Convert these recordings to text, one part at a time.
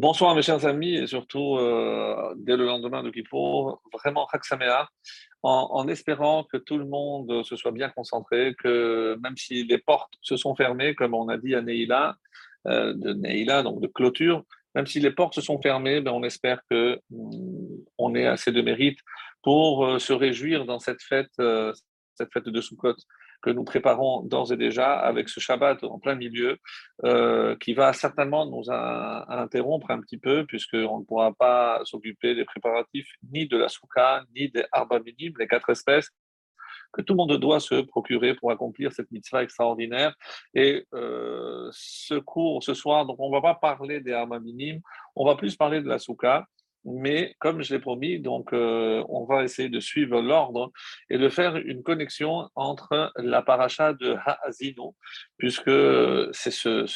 Bonsoir mes chers amis et surtout euh, dès le lendemain de Kippour, vraiment Haksamea, en, espérant que tout le monde se soit bien concentré, que même si les portes se sont fermées, comme on a dit à Neila, euh, de Neila, donc de clôture, même si les portes se sont fermées, ben on espère que mm, on ait assez de mérite pour euh, se réjouir dans cette fête, cette fête de Sukkot que nous préparons d'ores et déjà avec ce Shabbat en plein milieu, euh, qui va certainement nous interrompre un petit peu, puisqu'on ne pourra pas s'occuper des préparatifs ni de la souka, ni des arba minimes, les quatre espèces que tout le monde doit se procurer pour accomplir cette mitzvah extraordinaire. Et euh, ce cours, ce soir, donc on ne va pas parler des arba minimes, on va plus parler de la souka mais comme je l'ai promis, donc euh, on va essayer de suivre l'ordre et de faire une connexion entre la paracha de Ha'azino, puisque c'est ce,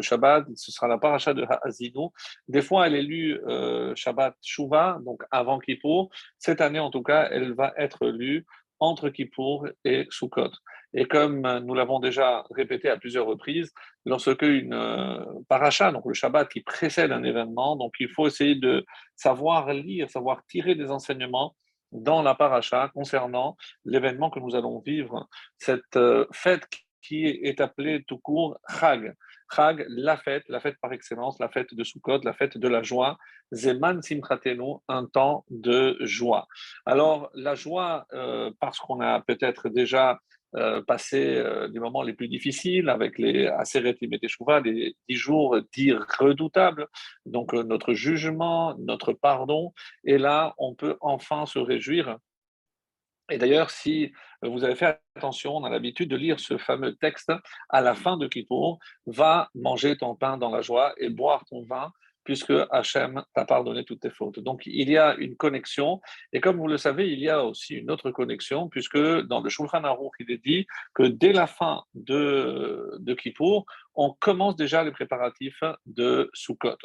Shabbat, ce sera la paracha de Ha'azino. Des fois, elle est lue euh, Shabbat Shuvah, donc avant Kippour. Cette année, en tout cas, elle va être lue entre Kippour et Sukkot. Et comme nous l'avons déjà répété à plusieurs reprises, lorsque une euh, paracha, donc le Shabbat qui précède un événement, donc il faut essayer de savoir lire, savoir tirer des enseignements dans la paracha concernant l'événement que nous allons vivre, cette euh, fête qui est appelée tout court Chag. Chag, la fête, la fête par excellence, la fête de Sukkot, la fête de la joie. Zeman Simchatenu, un temps de joie. Alors, la joie, euh, parce qu'on a peut-être déjà euh, passé euh, les moments les plus difficiles avec les Aseret et les dix jours dits redoutables, donc notre jugement, notre pardon, et là, on peut enfin se réjouir. Et d'ailleurs, si vous avez fait attention, on a l'habitude de lire ce fameux texte à la fin de Kippour, va manger ton pain dans la joie et boire ton vin puisque Hachem t'a pardonné toutes tes fautes. Donc il y a une connexion, et comme vous le savez, il y a aussi une autre connexion, puisque dans le Shulchan Aruch, il est dit que dès la fin de, de Kippour, on commence déjà les préparatifs de Sukkot.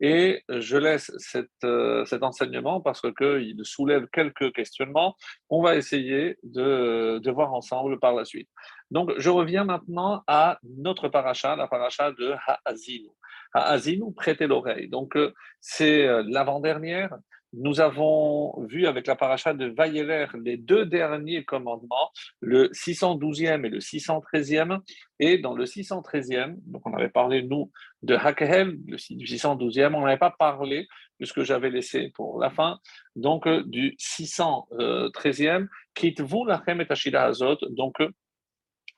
Et je laisse cette, euh, cet enseignement parce qu'il soulève quelques questionnements. On va essayer de, de voir ensemble par la suite. Donc, je reviens maintenant à notre paracha, la paracha de Ha'azinu à Azinou, prêtez l'oreille. Donc, euh, c'est euh, l'avant-dernière. Nous avons vu avec la paracha de Vayeler les deux derniers commandements, le 612e et le 613e. Et dans le 613e, donc on avait parlé, nous, de Hakel, le 612e, on n'avait pas parlé, puisque j'avais laissé pour la fin, donc euh, du 613e, quitte-vous la et Azot, donc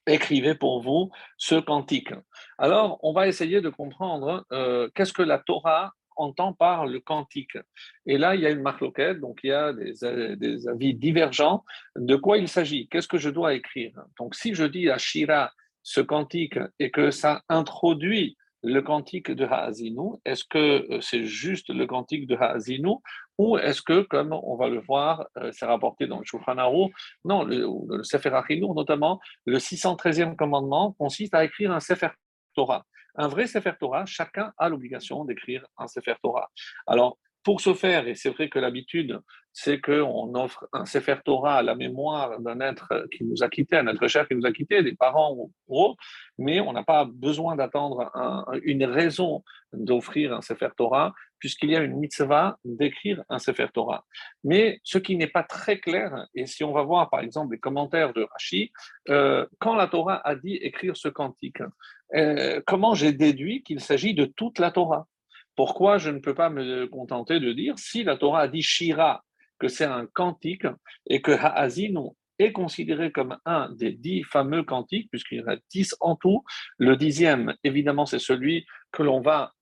écrivez pour vous ce cantique. Alors, on va essayer de comprendre euh, qu'est-ce que la Torah entend par le cantique. Et là, il y a une marloquette, donc il y a des, des, avis divergents. De quoi il s'agit? Qu'est-ce que je dois écrire? Donc, si je dis à Shira ce cantique et que ça introduit le cantique de Ha'azinu, est-ce que euh, c'est juste le cantique de Ha'azinu ou est-ce que, comme on va le voir, euh, c'est rapporté dans le Shulchan non, le, le Sefer notamment, le 613e commandement consiste à écrire un Sefer Torah. Un vrai Sefer Torah, chacun a l'obligation d'écrire un Sefer Torah. Alors, pour ce faire, et c'est vrai que l'habitude, c'est qu'on offre un Sefer Torah à la mémoire d'un être qui nous a quittés, un être cher qui nous a quittés, des parents ou autres, mais on n'a pas besoin d'attendre une raison d'offrir un Sefer Torah, puisqu'il y a une mitzvah d'écrire un Sefer Torah. Mais ce qui n'est pas très clair, et si on va voir par exemple les commentaires de Rashi, euh, quand la Torah a dit écrire ce cantique, euh, comment j'ai déduit qu'il s'agit de toute la Torah? Pourquoi je ne peux pas me contenter de dire si la Torah a dit Shira, que c'est un cantique, et que Ha'azin est considéré comme un des dix fameux cantiques, puisqu'il y en a dix en tout. Le dixième, évidemment, c'est celui que l'on va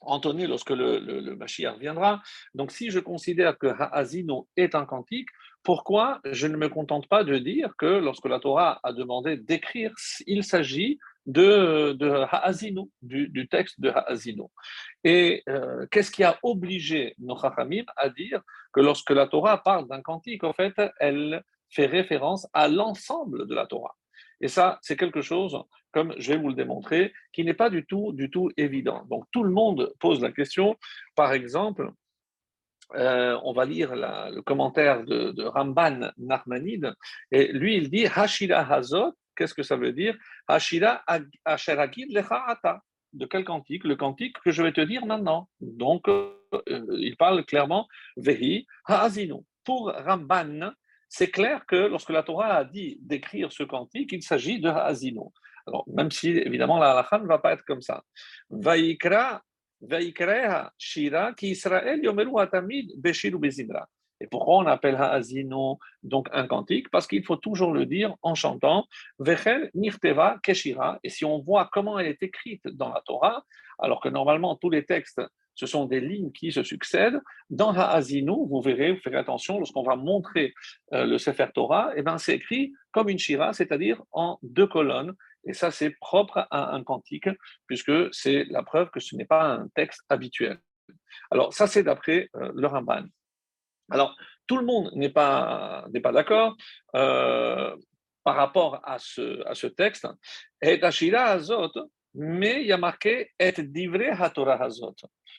entonner lorsque le, le, Mashiach viendra. Donc, si je considère que Ha'azino est un cantique, pourquoi je ne me contente pas de dire que lorsque la Torah a demandé d'écrire, il s'agit de, de du, texte de Ha'azino. Et euh, qu'est-ce qui a obligé nos Chachamim à dire que lorsque la Torah parle d'un cantique, en fait, elle fait référence à l'ensemble de la Torah. Et ça, c'est quelque chose, comme je vais vous le démontrer, qui n'est pas du tout, du tout évident. Donc tout le monde pose la question. Par exemple, euh, on va lire le commentaire de, Ramban Nachmanide, et lui, il dit Hashira Hazot, qu'est-ce que ça veut dire? Hashira Asheragid Lecha de quel cantique? Le cantique que je vais te dire maintenant. Donc, euh, il parle clairement Vehi Ha'azinu. Pour Ramban, c'est clair que lorsque la Torah a dit d'écrire ce cantique, il s'agit de Ha'azinu. Alors, même si, évidemment, la halakha ne va pas être comme ça. Vaikra, Shira, qui Israël yomeru atamid beshiru bezimra. Et pourquoi on appelle Ha'azino donc un cantique? Parce qu'il faut toujours le dire en chantant Vechel Nirteva Keshira. Et si on voit comment elle est écrite dans la Torah, alors que normalement tous les textes ce sont des lignes qui se succèdent. Dans Ha'azino, vous verrez, vous ferez attention, lorsqu'on va montrer euh, le Sefer Torah, eh ben, c'est écrit comme une shira, c'est-à-dire en deux colonnes. Et ça, c'est propre à un cantique, puisque c'est la preuve que ce n'est pas un texte habituel. Alors, ça, c'est d'après euh, le Ramban. Alors, tout le monde n'est pas, pas d'accord euh, par rapport à ce, à ce texte. Et Azot, mais il y a marqué Et divrei HaTorah.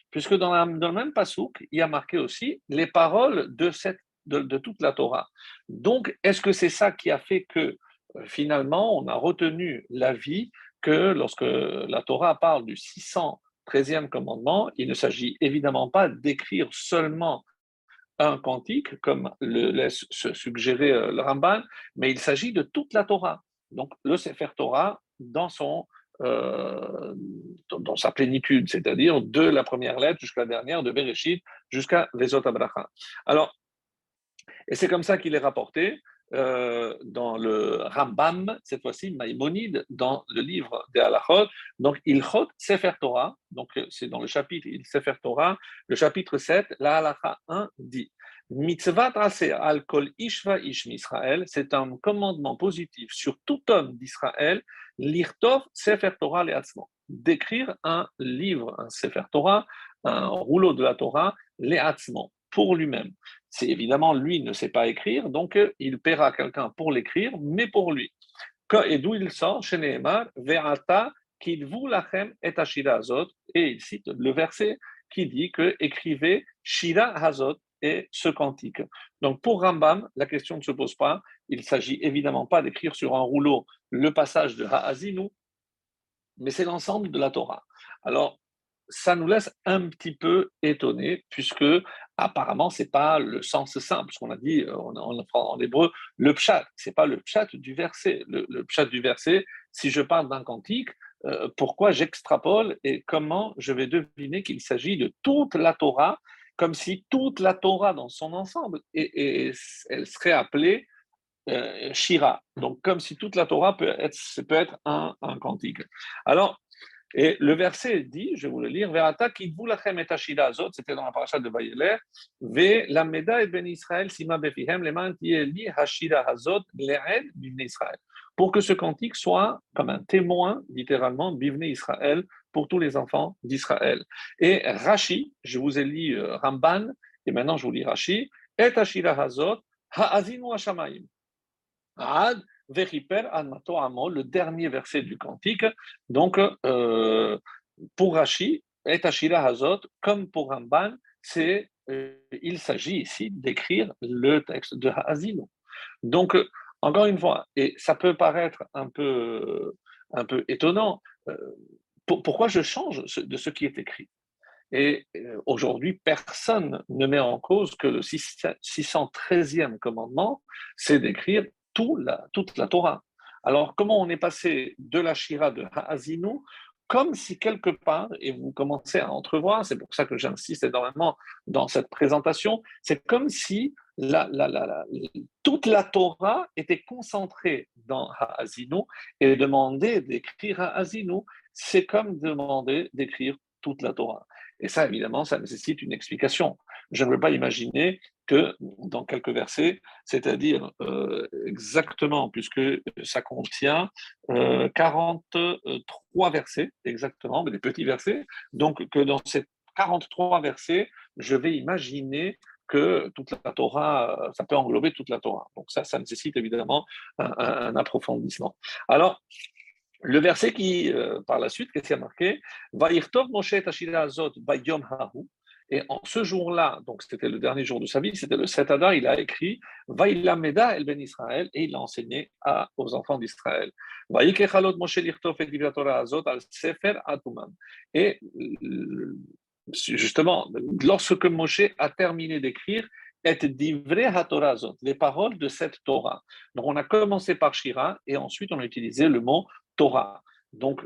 Puisque dans, le même pasouk, il y a marqué aussi les paroles de, cette, de, de toute la Torah. Donc, est-ce que c'est ça qui a fait que euh, finalement, on a retenu l'avis que lorsque la Torah parle du 613e commandement, il ne s'agit évidemment pas d'écrire seulement un cantique, comme le laisse se suggérer euh, le Ramban, mais il s'agit de toute la Torah. Donc le Sefer Torah euh, dans sa plénitude, c'est-à-dire de la première lettre jusqu'à la dernière, de Bereshit jusqu'à Vezot Abraha. Alors, et c'est comme ça qu'il est rapporté euh, dans le Rambam, cette fois-ci Maïmonide, dans le livre des Halachot. Donc, Ilchot Sefer Torah, donc c'est dans le chapitre Il Sefer Torah, le chapitre 7, la Halacha 1 dit Mitzvah al kol ishva ish Israël, c'est un commandement positif sur tout homme d'Israël, l'irtov Sefer Torah le'atzmo, d'écrire un livre, un Sefer Torah, un rouleau de la Torah, le'atzmo, pour lui-même. C'est évidemment, lui ne sait pas écrire, donc euh, il paiera quelqu'un pour l'écrire, mais pour lui. Et d'où il sort, chez vous lachem et ashira hazot, et il cite le verset qui dit que écrivez shira hazot et ce cantique. Donc pour Rambam, la question ne se pose pas. Il s'agit évidemment pas d'écrire sur un rouleau le passage de Ha'azinu, mais c'est l'ensemble de la Torah. Alors ça nous laisse un petit peu étonnés, puisque apparemment, ce n'est pas le sens simple, ce qu'on a dit euh, en, hébreu, le pshat, ce n'est pas le pshat du verset. Le, le pshat du verset, si je parle d'un cantique, euh, pourquoi j'extrapole et comment je vais deviner qu'il s'agit de toute la Torah, comme si toute la Torah dans son ensemble, et, elle serait appelée euh, Shira. Donc, comme si toute la Torah peut être, peut être un, un cantique. Alors, et le verset dit, je vais vous le lire, Verata vous lachem et azot, c'était dans la paracha de Vayeler, Ve la meda et ben Israël sima befihem leman li hashira hazot le'ed bivne Israël. Pour que ce cantique soit comme un témoin, littéralement, bivne Israël, pour tous les enfants d'Israël. Et Rashi, je vous ai lu euh, Ramban, et maintenant je vous lis Rashi, et hashira hazot ha'azinu hashamayim. Ad Le dernier verset du cantique. Donc, euh, pour Rashi, et Ashira Hazot, comme pour Ramban, c'est, euh, il s'agit ici d'écrire le texte de Hazino. Donc, encore une fois, et ça peut paraître un peu, un peu étonnant, euh, pourquoi je change de ce qui est écrit? Et aujourd'hui, personne ne met en cause que le 613e commandement, c'est d'écrire toute la Torah. Alors, comment on est passé de la Shira de Ha'azinu comme si quelque part, et vous commencez à entrevoir, c'est pour ça que j'insiste énormément dans cette présentation, c'est comme si la, la, la, toute la Torah était concentrée dans Ha'azinu et demander d'écrire Ha'azinu, c'est comme demander d'écrire toute la Torah. Et ça, évidemment, ça nécessite une explication. Je ne veux pas imaginer que dans quelques versets, c'est-à-dire euh, exactement, puisque ça contient 43 euh, versets, exactement, mais des petits versets, donc que dans ces 43 versets, je vais imaginer que toute la Torah, ça peut englober toute la Torah. Donc ça, ça nécessite évidemment un, approfondissement. Alors, le verset qui, euh, par la suite, qu'est-ce qu'il a marqué? Moshe Azot Bayom Hahu, Et en ce jour-là, donc c'était le dernier jour de sa vie, c'était le 7 Adar, il a écrit Vaïlameda el ben Israël et il a enseigné aux enfants d'Israël. Et justement, lorsque Moshe a terminé d'écrire, les paroles de cette Torah. Donc on a commencé par Shira et ensuite on a utilisé le mot Torah. Donc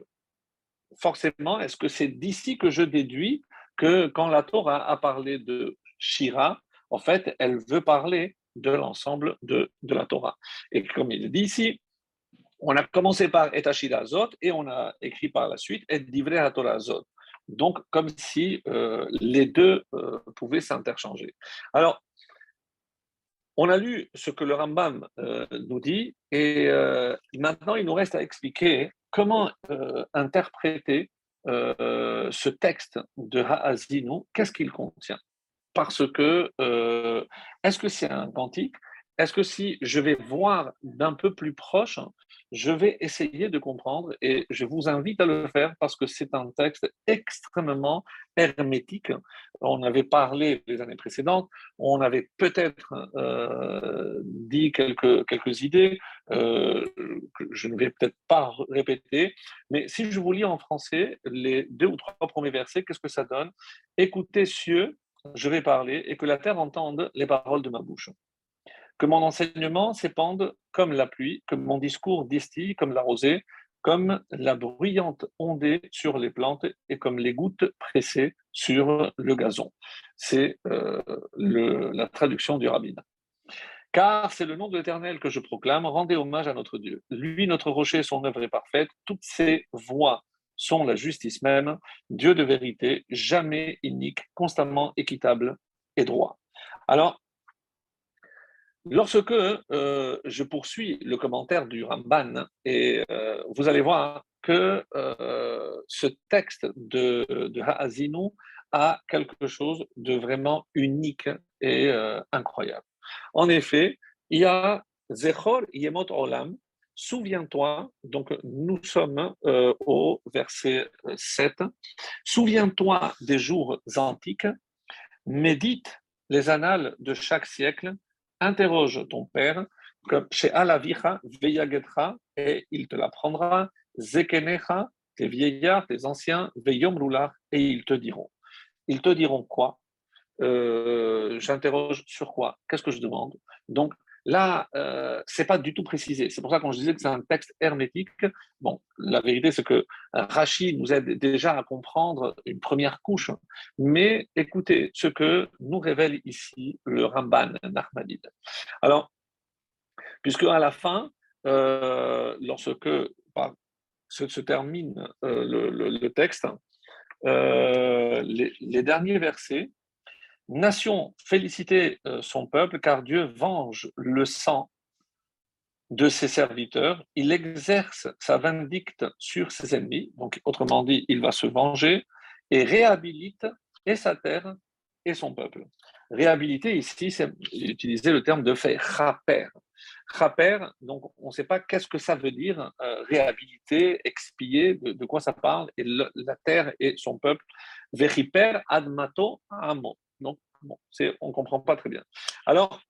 forcément, est-ce que c'est d'ici que je déduis que quand la Torah a parlé de Shira, en fait, elle veut parler de l'ensemble de, la Torah. Et comme il dit ici, on a commencé par Et Zot et on a écrit par la suite Et Divrei Torah Zot. Donc, comme si euh, les deux euh, pouvaient s'interchanger. Alors, on a lu ce que le Rambam euh, nous dit et maintenant il nous reste à expliquer comment interpréter euh, ce texte de Ha'azinu, qu'est-ce qu'il contient? Parce que, euh, est-ce que c'est un cantique Est-ce que si je vais voir d'un peu plus proche, je vais essayer de comprendre et je vous invite à le faire parce que c'est un texte extrêmement hermétique. On avait parlé les années précédentes, on avait peut-être euh, dit quelques, quelques idées euh, que je ne vais peut-être pas répéter, mais si je vous lis en français les deux ou trois premiers versets, qu'est-ce que ça donne? Écoutez, cieux, je vais parler et que la terre entende les paroles de ma bouche que mon enseignement s'épande comme la pluie, que mon discours distille comme la rosée, comme la bruyante ondée sur les plantes et comme les gouttes pressées sur le gazon. C'est euh, la traduction du rabbin. Car c'est le nom de l'Éternel que je proclame, rendez hommage à notre Dieu. Lui, notre rocher, son œuvre est parfaite, toutes ses voies sont la justice même, Dieu de vérité, jamais inique, constamment équitable et droit. Alors, Lorsque euh, je poursuis le commentaire du Ramban, et euh, vous allez voir que euh, ce texte de, de a quelque chose de vraiment unique et incroyable. En effet, il y a Zechor Yemot Olam, souviens-toi, donc nous sommes au verset 7, souviens-toi des jours antiques, médite les annales de chaque siècle, interroge ton père, chez Alavicha, Veyagetra, et il te l'apprendra, Zekenecha, tes vieillards, tes anciens, et ils te diront. Ils te diront quoi? Euh, J'interroge sur quoi? Qu'est-ce que je demande? Donc, Là, euh, c'est pas du tout précisé. C'est pour ça qu'on je disais que c'est un texte hermétique. Bon, la vérité, c'est que Rachid nous aide déjà à comprendre une première couche. Mais écoutez ce que nous révèle ici le Ramban Nachmanide. Alors, puisque à la fin, euh, lorsque se, termine euh, le, texte, euh, les derniers versets Nation, félicitez euh, son peuple, car Dieu venge le sang de ses serviteurs, il exerce sa vindicte sur ses ennemis, donc autrement dit, il va se venger et réhabilite et sa terre et son peuple. Réhabiliter ici, c'est utiliser le terme de fait, raper. Raper, donc on ne sait pas qu'est-ce que ça veut dire, euh, réhabiliter, expier, de, quoi ça parle, et la terre et son peuple. Veriper admato amo. On ne comprend pas très bien. Alors,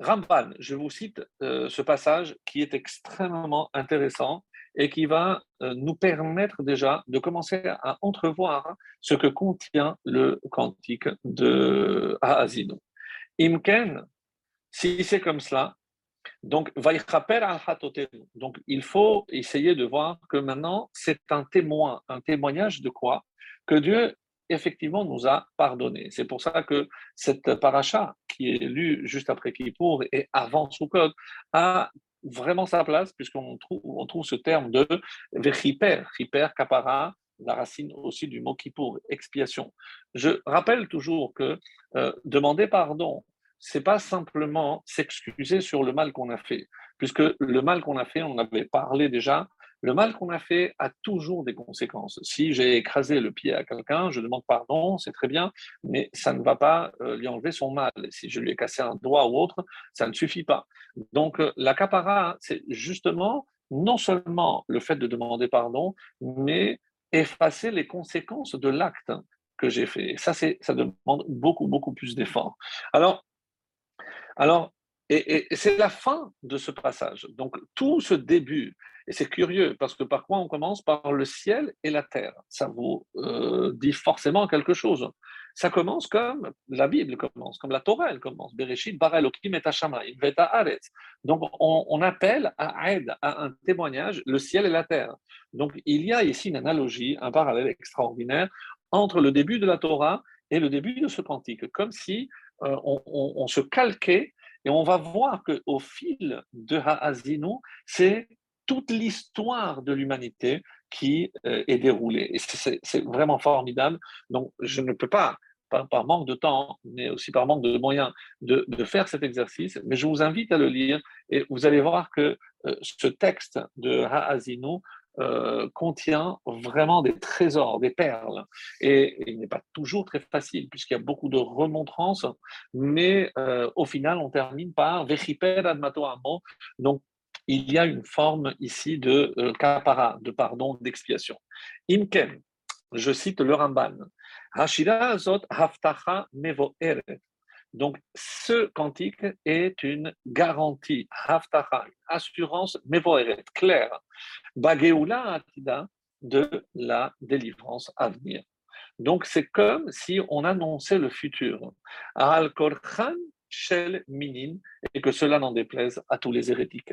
Ramban, je vous cite euh, ce passage qui est extrêmement intéressant et qui va euh, nous permettre déjà de commencer à entrevoir ce que contient le cantique de Haazino. Imken, si c'est comme cela, donc, donc il faut essayer de voir que maintenant c'est un témoin, un témoignage de quoi? Que Dieu effectivement nous a pardonné. C'est pour ça que cette paracha, qui est lue juste après Kippour et avant Sukkot, a vraiment sa place, puisqu'on trouve, on trouve ce terme de vechiper, chiper, kapara, la racine aussi du mot Kippour, expiation. Je rappelle toujours que euh, demander pardon, c'est pas simplement s'excuser sur le mal qu'on a fait, puisque le mal qu'on a fait, on avait parlé déjà, le mal qu'on a fait a toujours des conséquences. Si j'ai écrasé le pied à quelqu'un, je demande pardon, c'est très bien, mais ça ne va pas euh, lui enlever son mal. Si je lui ai cassé un doigt ou autre, ça ne suffit pas. Donc euh, la capara, c'est justement non seulement le fait de demander pardon, mais effacer les conséquences de l'acte. que j'ai fait. ça, ça demande beaucoup, beaucoup plus d'efforts. Alors, alors et, c'est la fin de ce passage. Donc, tout ce début, et c'est curieux, parce que par quoi on commence? Par le ciel et la terre. Ça vous euh, dit forcément quelque chose. Ça commence comme la Bible commence, comme la Torah elle commence. Bereshit, Barel, Okim et Aretz. Donc, on, on, appelle à aide, à un témoignage, le ciel et la terre. Donc, il y a ici une analogie, un parallèle extraordinaire entre le début de la Torah et le début de ce cantique, comme si euh, on, on se calquait et on va voir qu'au fil de Ha'azinu, c'est toute l'histoire de l'humanité qui euh, est déroulée. C'est vraiment formidable. Donc, je ne peux pas, par, manque de temps, mais aussi par manque de moyens, de, faire cet exercice, mais je vous invite à le lire et vous allez voir que euh, ce texte de Ha'azinu euh, contient vraiment des trésors, des perles. Et, il n'est pas toujours très facile, puisqu'il y a beaucoup de remontrances, mais euh, au final, on termine par Vechiper admato amo. Donc, il y a une forme ici de euh, kapara, de pardon, d'expiation. Imken, je cite le Ramban, Hashira azot haftacha mevo eret. Donc, ce cantique est une garantie, haftacha, assurance, mevoeret, claire, bageula atida, de la délivrance à venir. Donc, c'est comme si on annonçait le futur. Al Korchan Shel Minin, et que cela n'en déplaise à tous les hérétiques.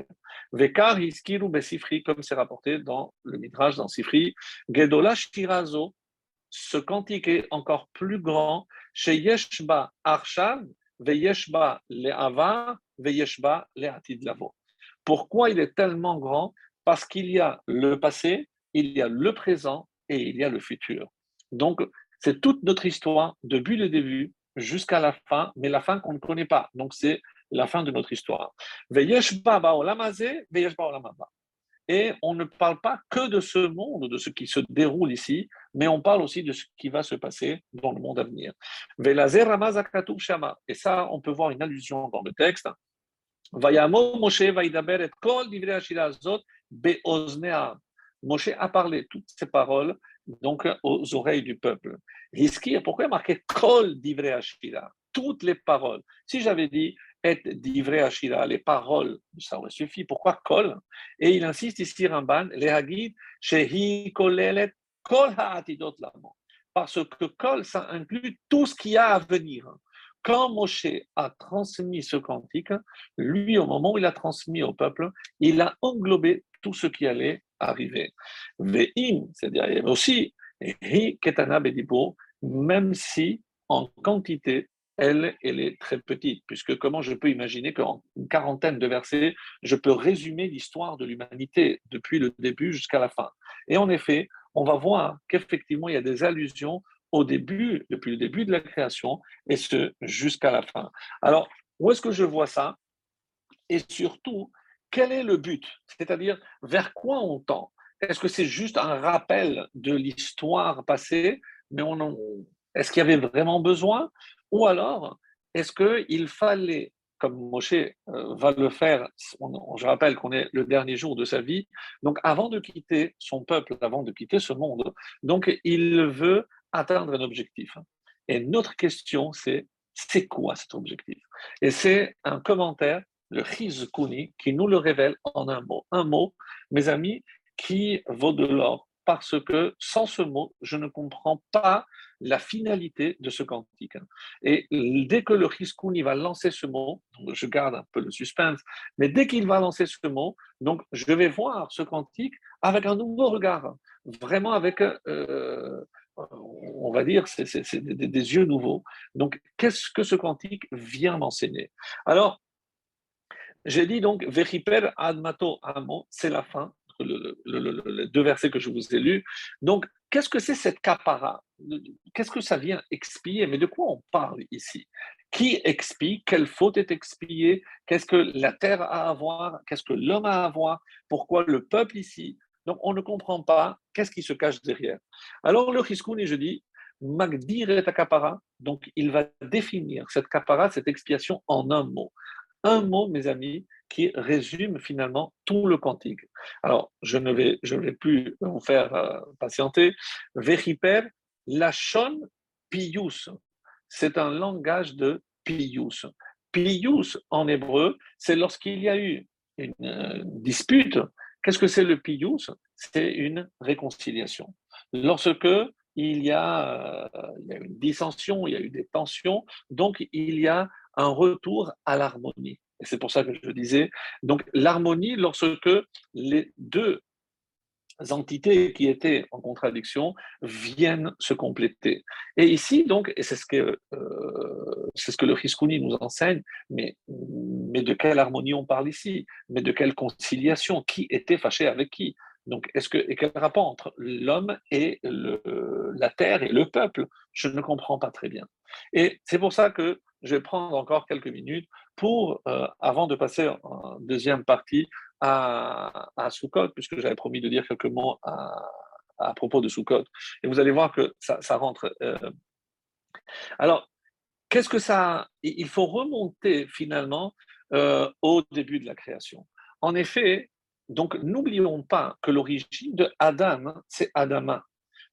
Vekar Iskiru Besifri, comme c'est rapporté dans le Midrash, dans Sifri, Gedola Shirazo, ce cantique est encore plus grand chez Yeshba Veyeshba Le'ava, Veyeshba Le'atid Lavo. Pourquoi il est tellement grand? Parce qu'il y a le passé, il y a le présent et il y a le futur. Donc, c'est toute notre histoire, depuis le début jusqu'à la fin, mais la fin qu'on ne connaît pas. Donc, c'est la fin de notre histoire. Et on ne parle pas que de ce monde, de ce qui se déroule ici, mais on parle aussi de ce qui va se passer dans le monde à venir. Et ça, on peut voir une allusion dans le texte. Moshe a parlé toutes ces paroles donc aux oreilles du peuple. pourquoi marqué Kol Divrei Toutes les paroles. Si j'avais dit et d'ivrei Ashira, les paroles, ça aurait suffi. Pourquoi kol? Et il insiste ici, Ramban, les hagid, shehi kolelet kol ha'atidot lamo. Parce que kol, ça inclut tout ce qu'il y a à venir. Quand Moshe a transmis ce cantique, lui, au moment où il a transmis au peuple, il a englobé tout ce qui allait arriver. Ve'im, c'est-à-dire il y avait aussi hi ketana bedibo, même si en quantité elle, elle est très petite, puisque comment je peux imaginer qu'en une quarantaine de versets, je peux résumer l'histoire de l'humanité depuis le début jusqu'à la fin. Et en effet, on va voir qu'effectivement, il y a des allusions au début, depuis le début de la création, et ce, jusqu'à la fin. Alors, où est-ce que je vois ça? Et surtout, quel est le but? C'est-à-dire, vers quoi on tend? Est-ce que c'est juste un rappel de l'histoire passée, mais on, est-ce qu'il y avait vraiment besoin? Ou alors, est-ce qu'il fallait, comme Moshe euh, va le faire, je rappelle qu'on est le dernier jour de sa vie, donc avant de quitter son peuple, avant de quitter ce monde, donc il veut atteindre un objectif. Et notre question, c'est c'est quoi cet objectif? Et c'est un commentaire, le Chizkuni, qui nous le révèle en un mot. Un mot, mes amis, qui vaut de l'or, parce que sans ce mot, je ne comprends pas la finalité de ce cantique. Et dès que le Riskoun va lancer ce mot, je garde un peu le suspense, mais dès qu'il va lancer ce mot, donc je vais voir ce cantique avec un nouveau regard, vraiment avec, euh, on va dire, c'est, des, des, yeux nouveaux. Donc, qu'est-ce que ce cantique vient m'enseigner? Alors, j'ai dit donc, admato amo, c'est la fin, les deux versets que je vous ai lus. Donc, qu'est-ce que c'est cette capara? Qu'est-ce que ça vient expier? Mais de quoi on parle ici? Qui expie? Quelle faute est expiée? Qu'est-ce que la terre a à voir? Qu'est-ce que l'homme a à voir? Pourquoi le peuple ici? Donc, on ne comprend pas qu'est-ce qui se cache derrière. Alors, le Hiskouni, je dis, Magdir et capara, donc il va définir cette capara, cette expiation en un mot. Un mot, mes amis, qui résume finalement tout le cantique. Alors, je ne vais, je vais plus vous faire euh, patienter. Veriper, Lachon pius. C'est un langage de pius. Pius en hébreu, c'est lorsqu'il y a eu une euh, dispute. Qu'est-ce que c'est le pius? C'est une réconciliation. Lorsque il y, a, euh, il y a une dissension, il y a eu des tensions, donc il y a un retour à l'harmonie. Et c'est pour ça que je disais, donc l'harmonie, lorsque les deux entités qui étaient en contradiction viennent se compléter. Et ici, donc, et c'est ce que, euh, c'est ce que le Riskouni nous enseigne, mais, mais de quelle harmonie on parle ici? Mais de quelle conciliation? Qui était fâché avec qui? Donc, est-ce que, et quel rapport entre l'homme et le, la terre et le peuple? Je ne comprends pas très bien. Et c'est pour ça que je vais prendre encore quelques minutes pour, euh, avant de passer en deuxième partie à, à Soukot, puisque j'avais promis de dire quelques mots à, à propos de Soukot. Et vous allez voir que ça, rentre. Euh. Alors, qu'est-ce que ça. Il faut remonter finalement euh, au début de la création. En effet, donc n'oublions pas que l'origine de Adam, c'est Adama.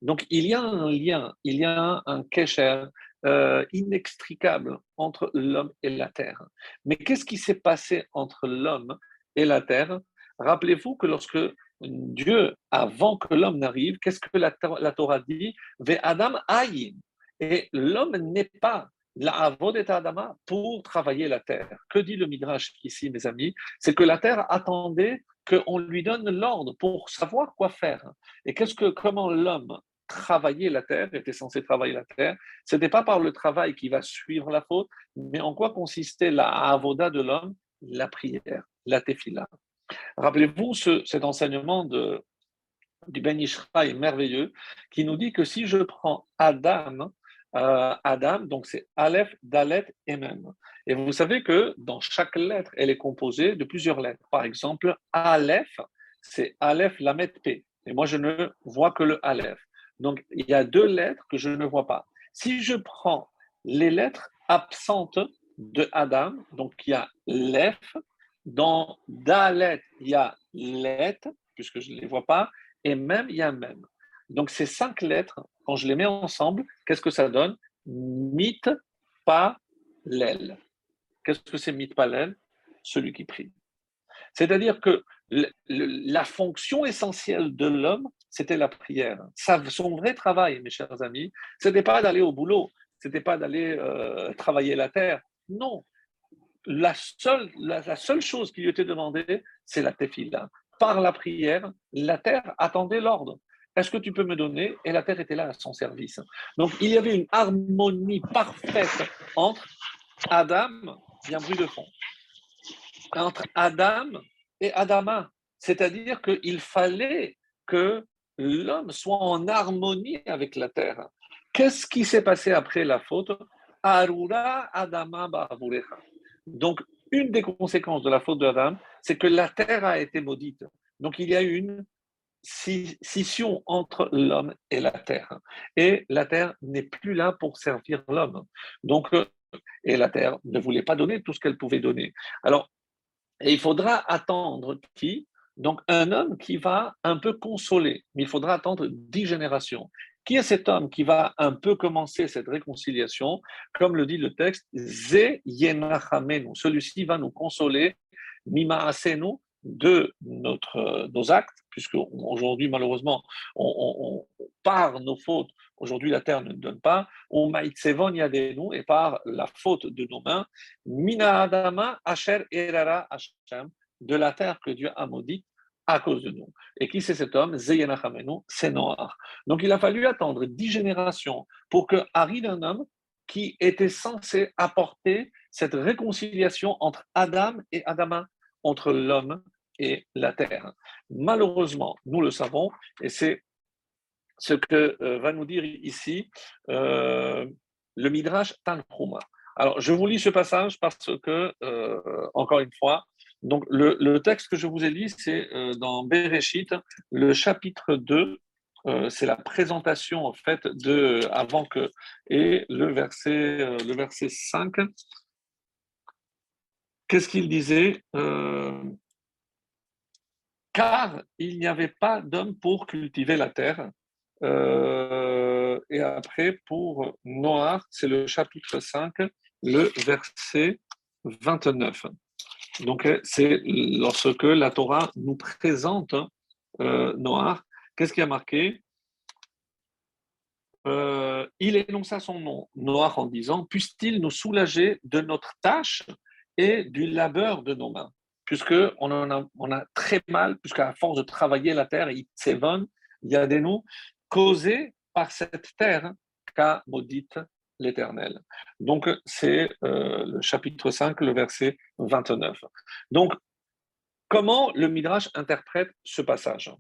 Donc il y a un lien, il y a un kesher euh, inextricable entre l'homme et la terre. Mais qu'est-ce qui s'est passé entre l'homme et la terre? Rappelez-vous que lorsque Dieu, avant que l'homme n'arrive, qu'est-ce que la, Torah dit? Ve Adam aïe. Et l'homme n'est pas la Adama pour travailler la terre. Que dit le Midrash ici, mes amis? C'est que la terre attendait qu'on lui donne l'ordre pour savoir quoi faire. Et qu'est-ce que, comment l'homme travaillait la terre, était censé travailler la terre, ce n'était pas par le travail qui va suivre la faute, mais en quoi consistait la avoda de l'homme? La prière, la tefila. Rappelez-vous cet enseignement de, du Ben Ishraï merveilleux qui nous dit que si je prends Adam, euh, Adam, donc c'est Aleph, Dalet et Mem. Et vous savez que dans chaque lettre, elle est composée de plusieurs lettres. Par exemple, Aleph, c'est Aleph, Lamet, P. Et moi, je ne vois que le Aleph. Donc, il y a deux lettres que je ne vois pas. Si je prends les lettres absentes de Adam, donc il y a Lef, dans Dalet, il y a Let, puisque je ne les vois pas, et même, il y a même. Donc, ces cinq lettres, quand je les mets ensemble, qu'est-ce que ça donne? Mit, pas, l'el. Qu'est-ce que c'est mit, pas, l'el Celui qui prie. C'est-à-dire que la fonction essentielle de l'homme, c'était la prière. son vrai travail, mes chers amis, ce n'était pas d'aller au boulot, ce n'était pas d'aller euh, travailler la terre. Non. La seule, la, seule chose qui lui était demandée, c'est la tefila. Par la prière, la terre attendait l'ordre. Est-ce que tu peux me donner? Et la terre était là à son service. Donc il y avait une harmonie parfaite entre Adam, il de fond, entre Adam et Adama. C'est-à-dire qu'il fallait que l'homme soit en harmonie avec la terre. Qu'est-ce qui s'est passé après la faute? Arura Adama Donc, une des conséquences de la faute d'Adam, c'est que la terre a été maudite. Donc, il y a une scission entre l'homme et la terre. Et la terre n'est plus là pour servir l'homme. Donc, euh, et la terre ne voulait pas donner tout ce qu'elle pouvait donner. Alors, il faudra attendre qui? Donc, un homme qui va un peu consoler, mais il faudra attendre dix générations. Qui est cet homme qui va un peu commencer cette réconciliation? Comme le dit le texte, Ze Celui-ci va nous consoler, Mima Asenu, de notre, nos actes, puisque aujourd'hui, malheureusement, on, par nos fautes, aujourd'hui la terre ne donne pas, on nous et par la faute de nos mains, mina adama asher erara Hashem, de la terre que Dieu a maudite à cause de nous. Et qui c'est cet homme? C'est Noir. Donc il a fallu attendre dix générations pour que arrive un homme qui était censé apporter cette réconciliation entre Adam et Adama, entre l'homme et la terre. Malheureusement, nous le savons, et c'est ce que euh, va nous dire ici euh, le Midrash Tanhuma. Alors, je vous lis ce passage parce que, euh, encore une fois, donc le, texte que je vous ai lu, c'est dans Bereshit, le chapitre 2, c'est la présentation en fait de avant que et le verset le verset 5 qu'est-ce qu'il disait car il n'y avait pas d'homme pour cultiver la terre. Euh, euh, et après, pour Noir, c'est le chapitre 5, le verset 29. Donc, c'est lorsque la Torah nous présente euh, Noir. Qu'est-ce qui a marqué? Euh, Il énonça son nom, Noir, en disant Puisse-t-il nous soulager de notre tâche et du labeur de nos mains? Puisque on, a, très mal, puisqu'à force de travailler la terre, il il y a des noms causés par cette terre qu'a maudite l'Éternel. Donc, c'est euh, le chapitre 5, le verset 29. Donc, comment le Midrash interprète ce passage?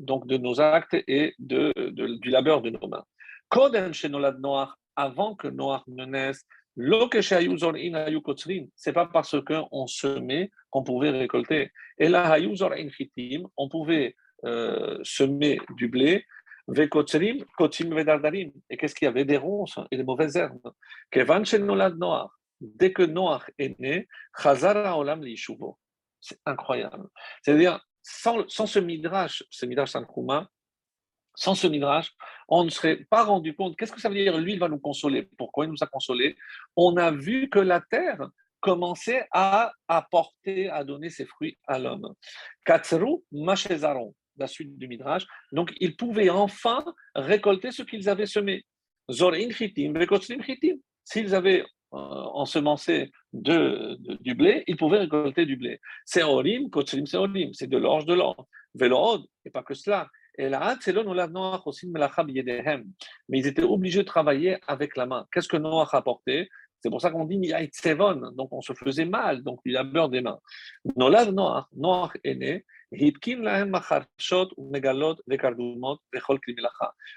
Donc de nos actes et de, du labeur de nos mains. Avant que Noach ne naisse, c'est pas parce qu'on semait qu'on pouvait récolter. Et là, on pouvait euh, semer du blé, et qu'est-ce qu'il y avait? Des ronces et des mauvaises herbes. Dès que est né, c'est incroyable. C'est-à-dire, sans, ce midrash, ce midrash sans ce midrash, on ne serait pas rendu compte. Qu'est-ce que ça veut dire? Lui, il va nous consoler. Pourquoi il nous a consolés? On a vu que la terre commençait à apporter, à donner ses fruits à l'homme. Katsru Mashezaron, la suite du Midrash. Donc, ils pouvaient enfin récolter ce qu'ils avaient semé. Zorin Chitim, Chitim. S'ils avaient euh, ensemencé de, du blé, ils pouvaient récolter du blé. C'est Orim, Kotsrim, c'est de l'orge, de l'or. Velorod, et pas que cela. Et là, c'est Mais ils étaient obligés de travailler avec la main. Qu'est-ce que Noach a apporté C'est pour ça qu'on dit Sevon, donc on se faisait mal, donc il a beurre des mains. Nolad Noach, Noach est né,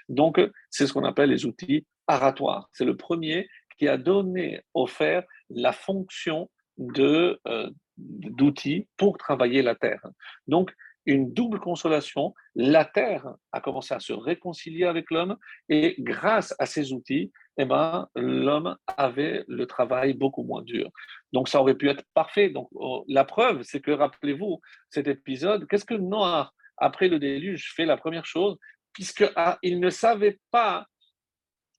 donc, c'est ce qu'on appelle les outils aratoires. C'est le premier qui a donné, offert la fonction de, euh, d'outils pour travailler la terre. Donc, une double consolation. La terre a commencé à se réconcilier avec l'homme et grâce à ces outils, eh ben, l'homme avait le travail beaucoup moins dur. Donc ça aurait pu être parfait. Donc oh, la preuve, c'est que rappelez-vous cet épisode. Qu'est-ce que Noah après le déluge fait la première chose, puisque ah, il ne savait pas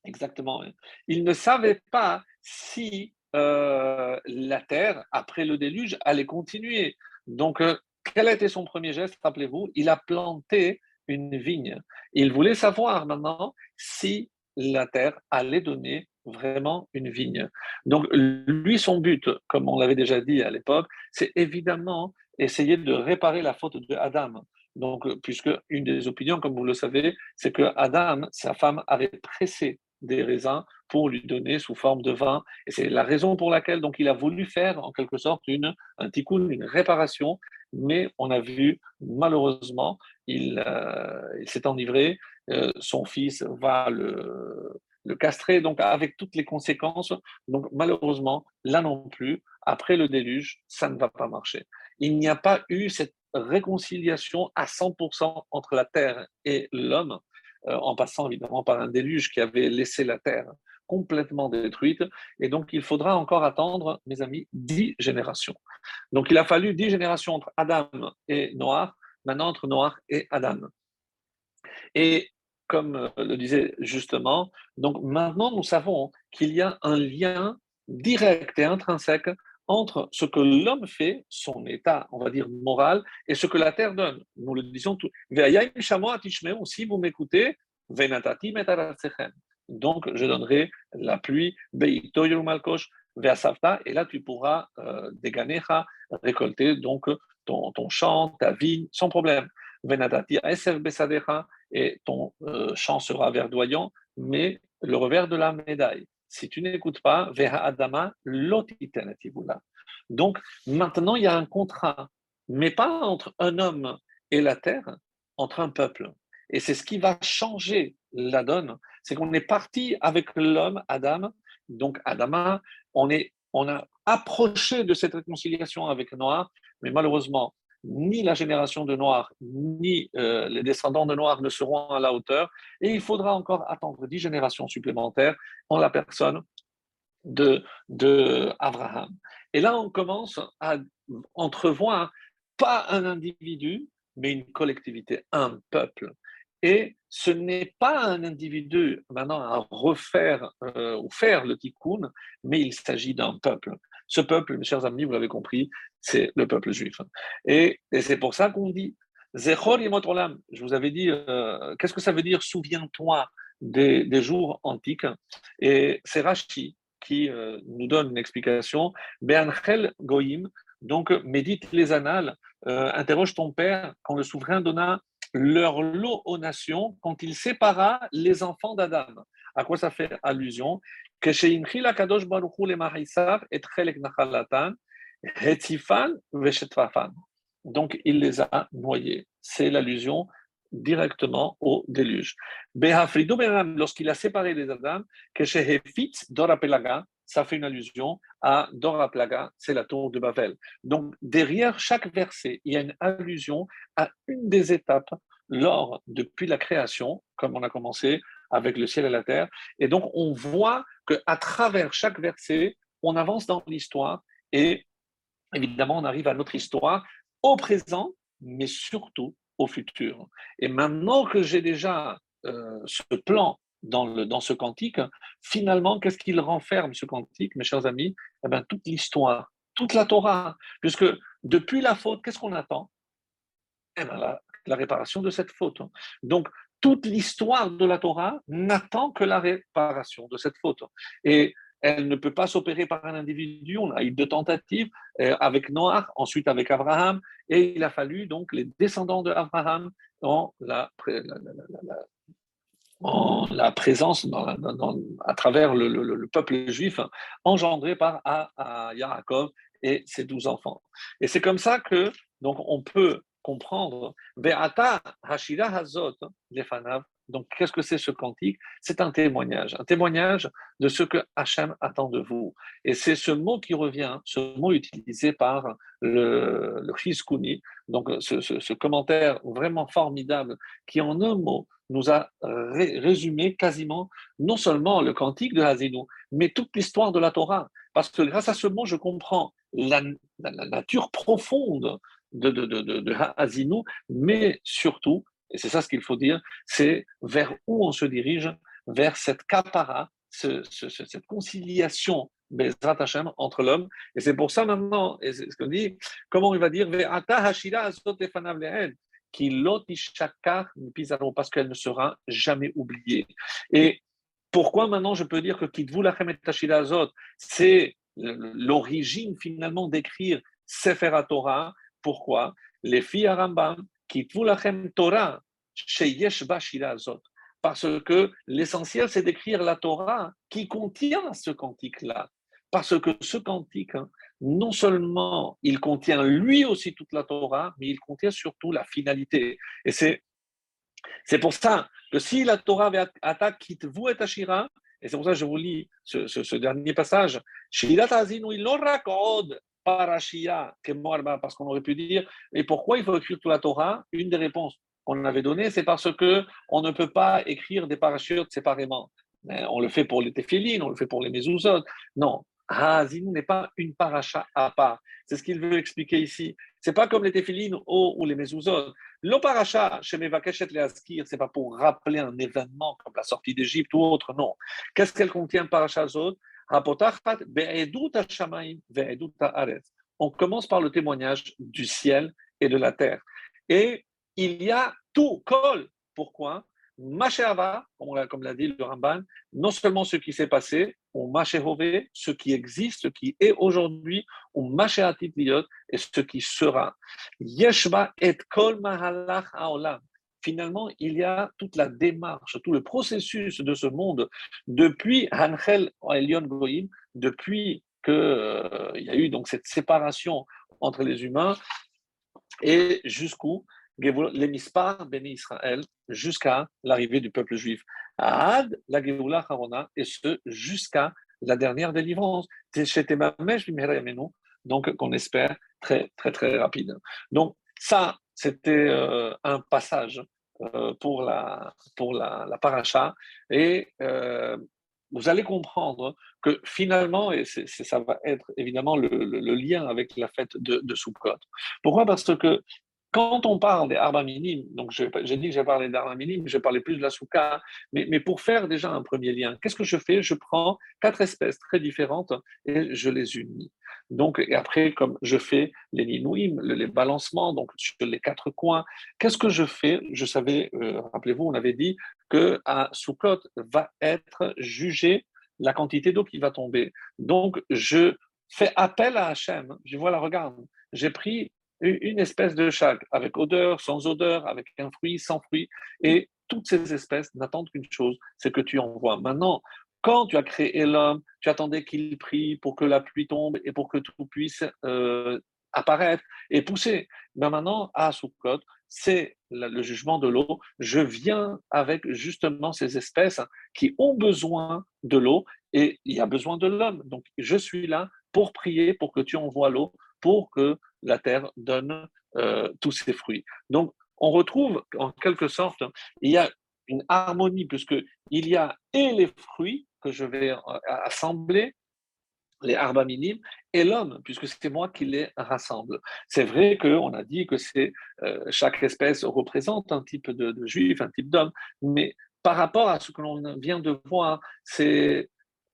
exactement, hein, il ne savait pas si euh, la terre après le déluge allait continuer. Donc euh, quel a été son premier geste Rappelez-vous, il a planté une vigne. Il voulait savoir maintenant si la terre allait donner vraiment une vigne. Donc, lui, son but, comme on l'avait déjà dit à l'époque, c'est évidemment essayer de réparer la faute de Adam. Donc, puisque une des opinions, comme vous le savez, c'est que Adam, sa femme, avait pressé des raisins pour lui donner sous forme de vin. Et c'est la raison pour laquelle donc il a voulu faire en quelque sorte une, un tikkun, une réparation, mais on a vu malheureusement, il, euh, s'est enivré, son fils va le, castrer, donc avec toutes les conséquences. Donc malheureusement, là non plus, après le déluge, ça ne va pas marcher. Il n'y a pas eu cette réconciliation à 100% entre la terre et l'homme euh, en passant évidemment par un déluge qui avait laissé la terre complètement détruite. Et donc, il faudra encore attendre, mes amis, dix générations. Donc, il a fallu dix générations entre Adam et Noir, maintenant entre Noir et Adam. Et comme euh, le disait justement, donc maintenant nous savons qu'il y a un lien direct et intrinsèque entre ce que l'homme fait, son état, on va dire, moral, et ce que la terre donne. Nous le disons tout. Si vous m'écoutez, donc je donnerai la pluie, et là tu pourras euh, récolter donc ton, champ, ta vie, sans problème. Et ton euh, champ sera verdoyant, mais le revers de la médaille, si tu n'écoutes pas, Adama Donc maintenant, il y a un contrat, mais pas entre un homme et la terre, entre un peuple. Et c'est ce qui va changer la donne. C'est qu'on est parti avec l'homme, Adam, donc Adama, on, est, on a approché de cette réconciliation avec Noir, mais malheureusement, ni la génération de Noirs, ni euh, les descendants de Noirs ne seront à la hauteur. Et il faudra encore attendre dix générations supplémentaires en la personne de, de. Et là, on commence à entrevoir pas un individu, mais une collectivité, un peuple. Et ce n'est pas un individu maintenant à refaire euh, ou faire le tikkun, mais il s'agit d'un peuple. Ce peuple, mes chers amis, vous l'avez compris, c'est le peuple juif. Et, c'est pour ça qu'on dit Zechor Je vous avais dit, euh, qu'est-ce que ça veut dire Souviens-toi des, jours antiques? Et c'est Rashi qui euh, nous donne une explication. Be'anchel Goïm, donc médite les annales, interroge ton père quand le souverain donna leur lot aux nations quand il sépara les enfants d'Adam. À quoi ça fait allusion? Que chez Kadosh Baruch les et Donc il les a noyés. C'est l'allusion directement au déluge. Lorsqu'il a séparé les Adam, que chez Hefitz Dorapelaga, ça fait une allusion à Dora Plaga, c'est la tour de Babel. Donc, derrière chaque verset, il y a une allusion à une des étapes lors, depuis la création, comme on a commencé avec le ciel et la terre. Et donc, on voit qu'à travers chaque verset, on avance dans l'histoire et évidemment, on arrive à notre histoire au présent, mais surtout au futur. Et maintenant que j'ai déjà euh, ce plan dans, le, dans ce cantique, finalement, qu'est-ce qu'il renferme, ce cantique, mes chers amis? Eh bien, Toute l'histoire, toute la Torah. Puisque depuis la faute, qu'est-ce qu'on attend? Eh bien, la, la, réparation de cette faute. Donc, toute l'histoire de la Torah n'attend que la réparation de cette faute. Et elle ne peut pas s'opérer par un individu. On a eu deux tentatives euh, avec Noah, ensuite avec Abraham, et il a fallu donc les descendants de Abraham dans en la présence à travers le, peuple juif engendré par à, Yaakov et ses douze enfants. Et c'est comme ça que donc on peut comprendre Hazot Lefanav. Donc, qu'est-ce que c'est ce cantique? C'est un témoignage, un témoignage de ce que Hachem attend de vous. Et c'est ce mot qui revient, ce mot utilisé par le, le donc ce, ce, commentaire vraiment formidable qui, en un mot, nous a résumé quasiment non seulement le cantique de Hazinou, mais toute l'histoire de la Torah. Parce que grâce à ce mot, je comprends la, nature profonde de, de, de, de mais surtout, et c'est ça ce qu'il faut dire, c'est vers où on se dirige, vers cette kapara, cette conciliation entre l'homme. Et c'est pour ça maintenant, et c'est ce qu'on dit, comment il va dire, parce qu'elle ne sera jamais oubliée. Et pourquoi maintenant je peux dire que Kitvu Lachem et Azot, c'est l'origine finalement d'écrire Sefer Torah Pourquoi? Les filles à Rambam, Kitvu Lachem Torah, Sheyesh Azot. Parce que l'essentiel, c'est d'écrire la Torah qui contient ce cantique-là. Parce que ce cantique, hein, non seulement il contient lui aussi toute la Torah, mais il contient surtout la finalité. Et c'est, c'est pour ça que si la Torah attaque quitte vous et Ashira, et c'est pour ça que je vous lis ce, ce, dernier passage, parce qu'on aurait pu dire, et pourquoi il faut écrire toute la Torah? Une des réponses qu'on avait données, c'est parce que on ne peut pas écrire des parachutes séparément. On le fait pour les téphilines, on le fait pour les mezuzot. Non, Haazinu n'est pas une paracha à part. C'est ce qu'il veut expliquer ici. C'est pas comme les téphilines ou, les mezuzot. Le paracha chez Mevakeshet le Askir, c'est pas pour rappeler un événement comme la sortie d'Égypte ou autre, non. Qu'est-ce qu'elle contient, paracha zot on commence par le témoignage du ciel et de la terre. Et il y a tout, col. Pourquoi? Mashéava, comme l'a dit le Ramban, non seulement ce qui s'est passé, ou Mashéhové, ce qui existe, ce qui est aujourd'hui, ou Mashéatit et ce qui sera. Yeshba et kol mahalach haolam. Finalement, il y a toute la démarche, tout le processus de ce monde depuis Hanchel Elion Goïm, depuis qu'il euh, y a eu donc cette séparation entre les humains, et jusqu'où les mispar béni Israël jusqu'à l'arrivée du peuple juif. Ad la Harona, et ce jusqu'à la dernière délivrance. Donc, qu'on espère très, très, très rapide. Donc, ça, c'était euh, un passage euh, pour la, pour la, paracha. Et euh, vous allez comprendre que finalement, et ça va être évidemment le, lien avec la fête de, de. Pourquoi? Parce que Quand on parle des arba minimes, donc j'ai dit que j'ai parlé d'arba minimes, je parlais plus de la souka, mais, mais, pour faire déjà un premier lien, qu'est-ce que je fais? Je prends quatre espèces très différentes et je les unis. Donc, et après, comme je fais les ninouim, les balancements, donc sur les quatre coins, qu'est-ce que je fais? Je savais, euh, rappelez-vous, on avait dit que à Sukkot va être jugé la quantité d'eau qui va tomber. Donc, je fais appel à Hachem. Je vois la regarde, j'ai pris une espèce de chaque, avec odeur, sans odeur, avec un fruit, sans fruit. Et toutes ces espèces n'attendent qu'une chose, c'est que tu envoies. Maintenant, quand tu as créé l'homme, tu attendais qu'il prie pour que la pluie tombe et pour que tout puisse euh, apparaître et pousser. Mais maintenant, à Sukkot, c'est le jugement de l'eau. Je viens avec justement ces espèces qui ont besoin de l'eau et il y a besoin de l'homme. Donc, je suis là pour prier, pour que tu envoies l'eau, pour que la terre donne euh, tous ses fruits. Donc, on retrouve en quelque sorte, il y a une harmonie, puisqu'il y a et les fruits que je vais euh, assembler, les arba minimes, et l'homme, puisque c'est moi qui les rassemble. C'est vrai qu'on a dit que euh, chaque espèce représente un type de, juif, un type d'homme, mais par rapport à ce que l'on vient de voir, c'est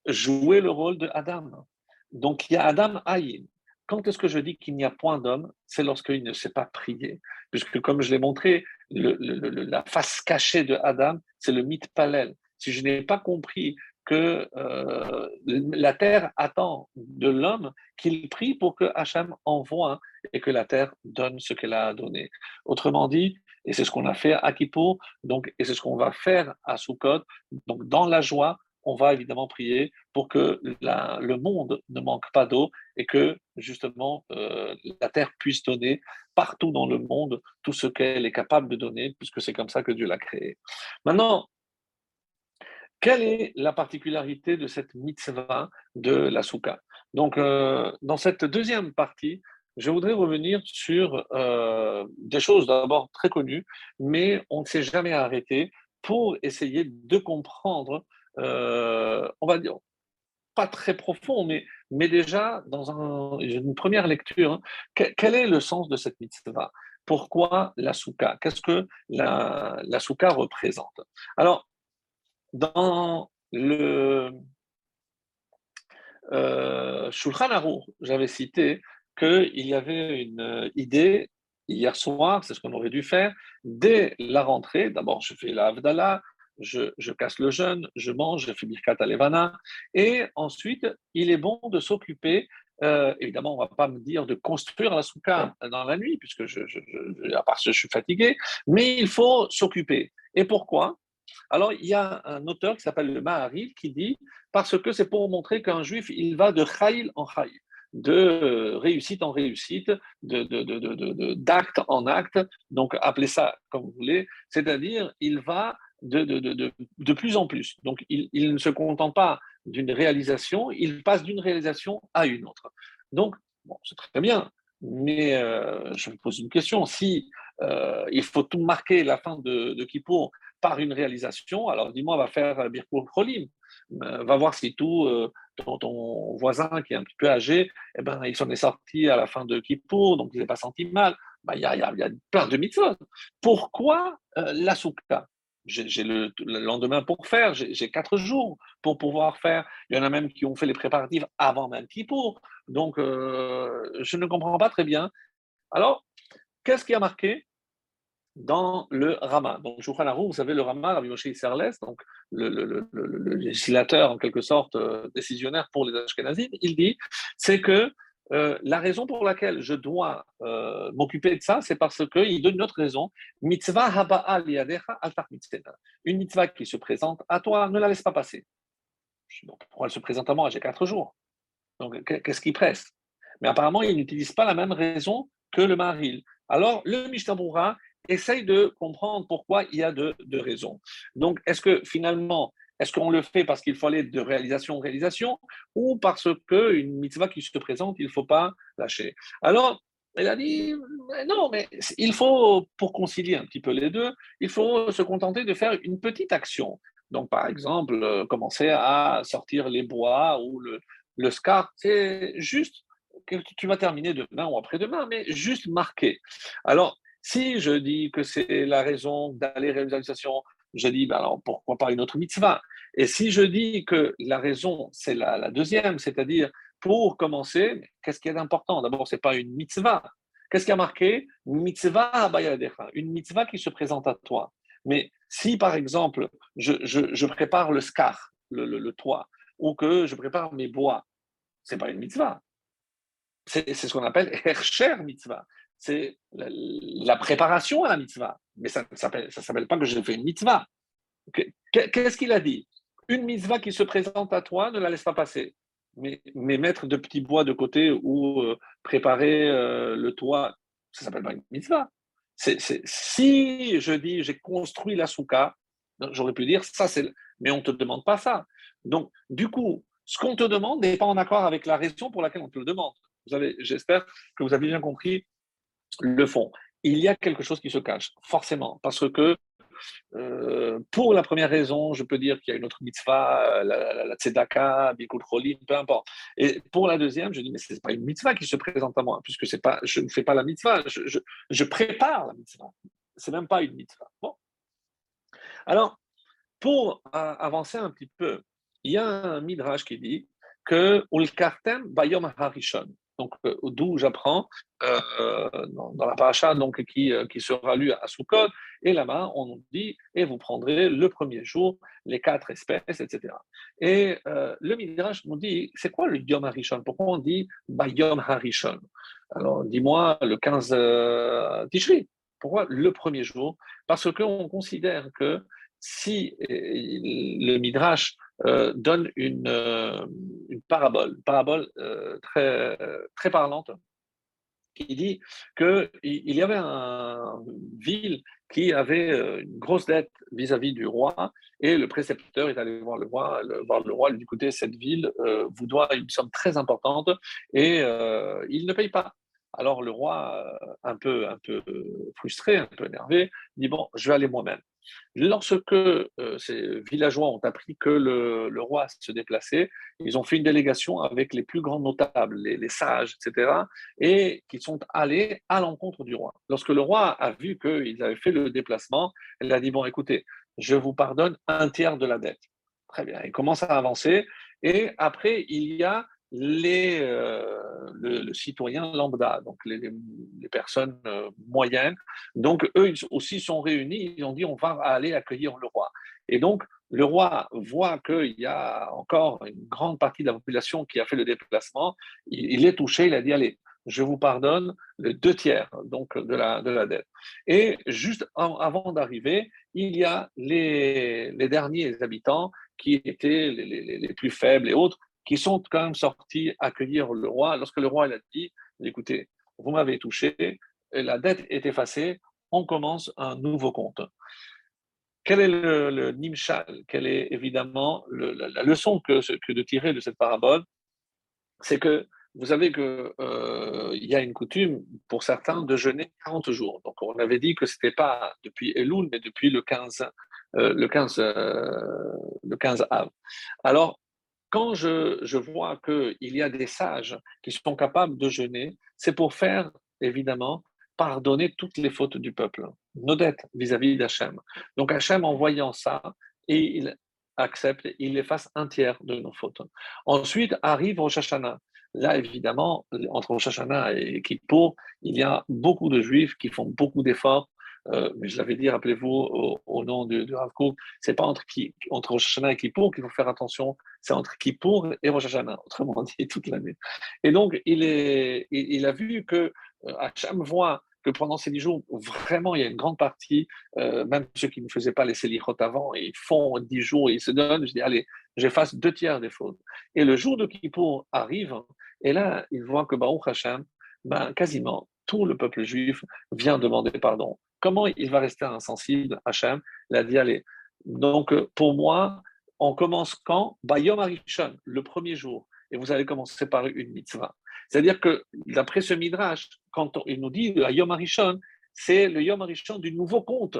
jouer le rôle de Adam. Donc il y a Adam Aïn, quand est-ce que je dis qu'il n'y a point d'homme C'est lorsqu'il ne sait pas prier. Puisque, comme je l'ai montré, la face cachée de Adam, c'est le mythe palel. Si je n'ai pas compris que euh, la terre attend de l'homme qu'il prie pour que Hachem envoie et que la terre donne ce qu'elle a donné. Autrement dit, et c'est ce qu'on a fait à Kippour, donc, et c'est ce qu'on va faire à Sukkot, donc dans la joie, on va évidemment prier pour que le monde ne manque pas d'eau et que justement euh, la terre puisse donner partout dans le monde tout ce qu'elle est capable de donner, puisque c'est comme ça que Dieu l'a créé. Maintenant, quelle est la particularité de cette mitzvah de la souka? Donc, euh, dans cette deuxième partie, je voudrais revenir sur euh, des choses d'abord très connues, mais on ne s'est jamais arrêté pour essayer de comprendre euh, on va dire, pas très profond, mais, mais déjà dans une première lecture, hein, quel, est le sens de cette mitzvah? Pourquoi la souka? Qu'est-ce que la, la représente? Alors, dans le euh, Shulchan Aruch, j'avais cité qu'il y avait une idée hier soir, c'est ce qu'on aurait dû faire, dès la rentrée. D'abord, je fais la je, casse le jeûne, je mange, je fais Birkat Alevana. Et ensuite, il est bon de s'occuper. Euh, évidemment, on ne va pas me dire de construire la souka dans la nuit, puisque je, à part je suis fatigué, mais il faut s'occuper. Et pourquoi? Alors, il y a un auteur qui s'appelle le Maharil qui dit parce que c'est pour montrer qu'un juif, il va de chayil en chayil de réussite en réussite, d'acte en acte, donc appelez ça comme vous voulez, c'est-à-dire il va de, de, de, plus en plus. Donc, il, ne se contente pas d'une réalisation, il passe d'une réalisation à une autre. Donc, c'est très bien, mais euh, je me pose une question. Si euh, il faut tout marquer la fin de, de Kippour par une réalisation, alors dis-moi, va faire Birkour Krolim. Euh, va voir si tout, ton, voisin qui est un petit peu âgé, eh ben, il s'en est sorti à la fin de Kippour, donc il n'est pas senti mal. Ben, il y, a, y, a, plein de mitzvot. Pourquoi la soukta j'ai le, lendemain pour faire, j'ai quatre jours pour pouvoir faire. Il y en a même qui ont fait les préparatifs avant même pour. Donc, euh, je ne comprends pas très bien. Alors, qu'est-ce qui a marqué dans le Rama? Donc, vous savez, le Rama, Rabbi Moshe Serles, donc le, le, législateur en quelque sorte euh, décisionnaire pour les Ashkenazim, il dit c'est que euh, la raison pour laquelle je dois euh, m'occuper de ça, c'est parce qu'il donne une autre raison. Mitzvah Une mitzvah qui se présente à toi, ne la laisse pas passer. pourquoi elle se présente à moi? J'ai quatre jours. Donc, qu'est-ce qui presse? Mais apparemment, il n'utilise pas la même raison que le Maril. Alors, le Mishtabura essaye de comprendre pourquoi il y a deux de raisons. Donc, est-ce que finalement, est-ce qu'on le fait parce qu'il faut aller de réalisation en réalisation ou parce qu'une mitzvah qui se présente, il ne faut pas lâcher? Alors, elle a dit, non, mais il faut, pour concilier un petit peu les deux, il faut se contenter de faire une petite action. Donc, par exemple, euh, commencer à sortir les bois ou le, le scar, c'est juste que tu vas terminer demain ou après-demain, mais juste marquer. Alors, Si je dis que c'est la raison d'aller réalisation, je dis, ben alors pourquoi pas une autre mitzvah? Et si je dis que la raison, c'est la, deuxième, c'est-à-dire pour commencer, qu'est-ce qui est important D'abord, ce n'est pas une mitzvah. Qu'est-ce qui a marqué? Mitzvah une mitzvah qui se présente à toi. Mais si, par exemple, je, prépare le scar, le, toit, ou que je prépare mes bois, ce n'est pas une mitzvah. C'est ce qu'on appelle Hercher mitzvah. C'est la, préparation à la mitzvah. Mais ça ne s'appelle pas que j'ai fait une mitzvah. Qu'est-ce qu'il a dit? Une mitzvah qui se présente à toi, ne la laisse pas passer. Mais, mettre de petits bois de côté ou euh, préparer euh, le toit, ça s'appelle pas une mitzvah. si je dis j'ai construit la souka, j'aurais pu dire ça c'est. Mais on ne te demande pas ça. Donc, du coup, ce qu'on te demande n'est pas en accord avec la raison pour laquelle on te le demande. Vous j'espère que vous avez bien compris le fond. Il y a quelque chose qui se cache, forcément, parce que euh, pour la première raison, je peux dire qu'il y a une autre mitzvah, la, la, tzedaka, bikul cholim, peu importe. Et pour la deuxième, je dis, mais ce n'est pas une mitzvah qui se présente à moi, puisque c'est pas, je ne fais pas la mitzvah, je, prépare la mitzvah. Ce n'est même pas une mitzvah. Bon. Alors, pour avancer un petit peu, il y a un midrash qui dit que ulkartem bayom harishon donc euh, d'où j'apprends euh, dans, la paracha donc, qui, euh, qui sera lue à Sukkot, et là-bas on nous dit, et vous prendrez le premier jour les quatre espèces, etc. Et le Midrash nous dit, c'est quoi le Yom Harishon? Pourquoi on dit Bayom Harishon? Alors dis-moi le 15 Tishri. Pourquoi le premier jour? Parce qu'on considère que si le Midrash euh, donne une, euh, une, parabole, une parabole euh, très, très parlante, qui dit qu'il y avait une ville qui avait une grosse dette vis-à-vis du roi, et le précepteur est allé voir le roi, le, voir le roi, lui dit écoutez, cette ville vous doit une somme très importante, et il ne paye pas. Alors le roi, un peu, un peu frustré, un peu énervé, dit bon, je vais aller moi-même. Lorsque euh, ces villageois ont appris que le, roi se déplaçait, ils ont fait une délégation avec les plus grands notables, les, sages, etc., et qui sont allés à l'encontre du roi. Lorsque le roi a vu qu'ils avaient fait le déplacement, il a dit, bon, écoutez, je vous pardonne un tiers de la dette. Très bien, il commence à avancer, et après, il y a les, euh, le, citoyen lambda, donc les, les, personnes euh, moyennes. Donc eux aussi sont réunis, ils ont dit on va aller accueillir le roi. Et donc le roi voit qu'il y a encore une grande partie de la population qui a fait le déplacement, il, est touché, il a dit allez, je vous pardonne le deux tiers donc de la, de la dette. Et juste avant d'arriver, il y a les, les, derniers habitants qui étaient les, les, les, plus faibles et autres, qui sont quand même sortis accueillir le roi. Lorsque le roi il a dit, écoutez, vous m'avez touché, la dette est effacée, on commence un nouveau compte. Quel est le, nimshal? Quelle est évidemment la, leçon que, que, de tirer de cette parabole? C'est que vous savez qu'il euh, y a une coutume pour certains de jeûner 40 jours. Donc on avait dit que ce n'était pas depuis Elul, mais depuis le 15, euh, le 15, euh, le 15 av. Alors quand je, vois qu'il y a des sages qui sont capables de jeûner, c'est pour faire, évidemment, pardonner toutes les fautes du peuple, nos dettes vis-à-vis d'Hachem. Donc Hachem, en voyant ça, et il accepte, il efface un tiers de nos fautes. Ensuite arrive Rosh Hashanah. Là, évidemment, entre Rosh et Kippour, il y a beaucoup de juifs qui font beaucoup d'efforts euh, mais je l'avais dit, rappelez-vous, au, nom de, de Rav Kook, c'est pas entre, entre Rosh et Kippour qu'il faut faire attention, c'est entre Kippour et Rosh autrement dit, toute l'année. Et donc, il, est, il, a vu que euh, Hacham voit que pendant ces dix jours, vraiment, il y a une grande partie, euh, même ceux qui ne faisaient pas les Selichot avant, ils font dix jours, ils se donnent, je dis, allez, j'efface deux tiers des fautes. Et le jour de Kippour arrive, et là, il voit que Baruch Hashem, ben, quasiment tout le peuple juif vient demander pardon. Comment il va rester insensible Hachem? Il a dit allez. Donc, pour moi, on commence quand? Bayom Arishon, le premier jour. Et vous allez commencer par une mitzvah. C'est-à-dire que, d'après ce midrash, quand il nous dit le Yom Arishon, c'est le Yom Arishon du nouveau compte.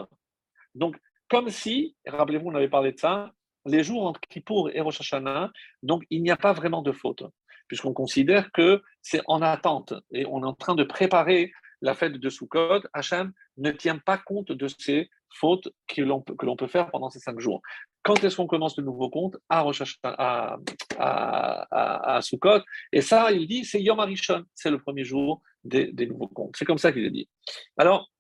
Donc, comme si, rappelez-vous, on avait parlé de ça, les jours entre Kippour et Rosh Hashanah, donc il n'y a pas vraiment de faute, puisqu'on considère que c'est en attente et on est en train de préparer la fête de Sukkot, Hachem ne tient pas compte de ces fautes que l'on peut, faire pendant ces cinq jours. Quand est-ce qu'on commence le nouveau compte à, à, à, Sukkot? Et ça, il dit, c'est Yom Arishon, c'est le premier jour des, nouveaux comptes. C'est comme ça qu'il est dit. Alors,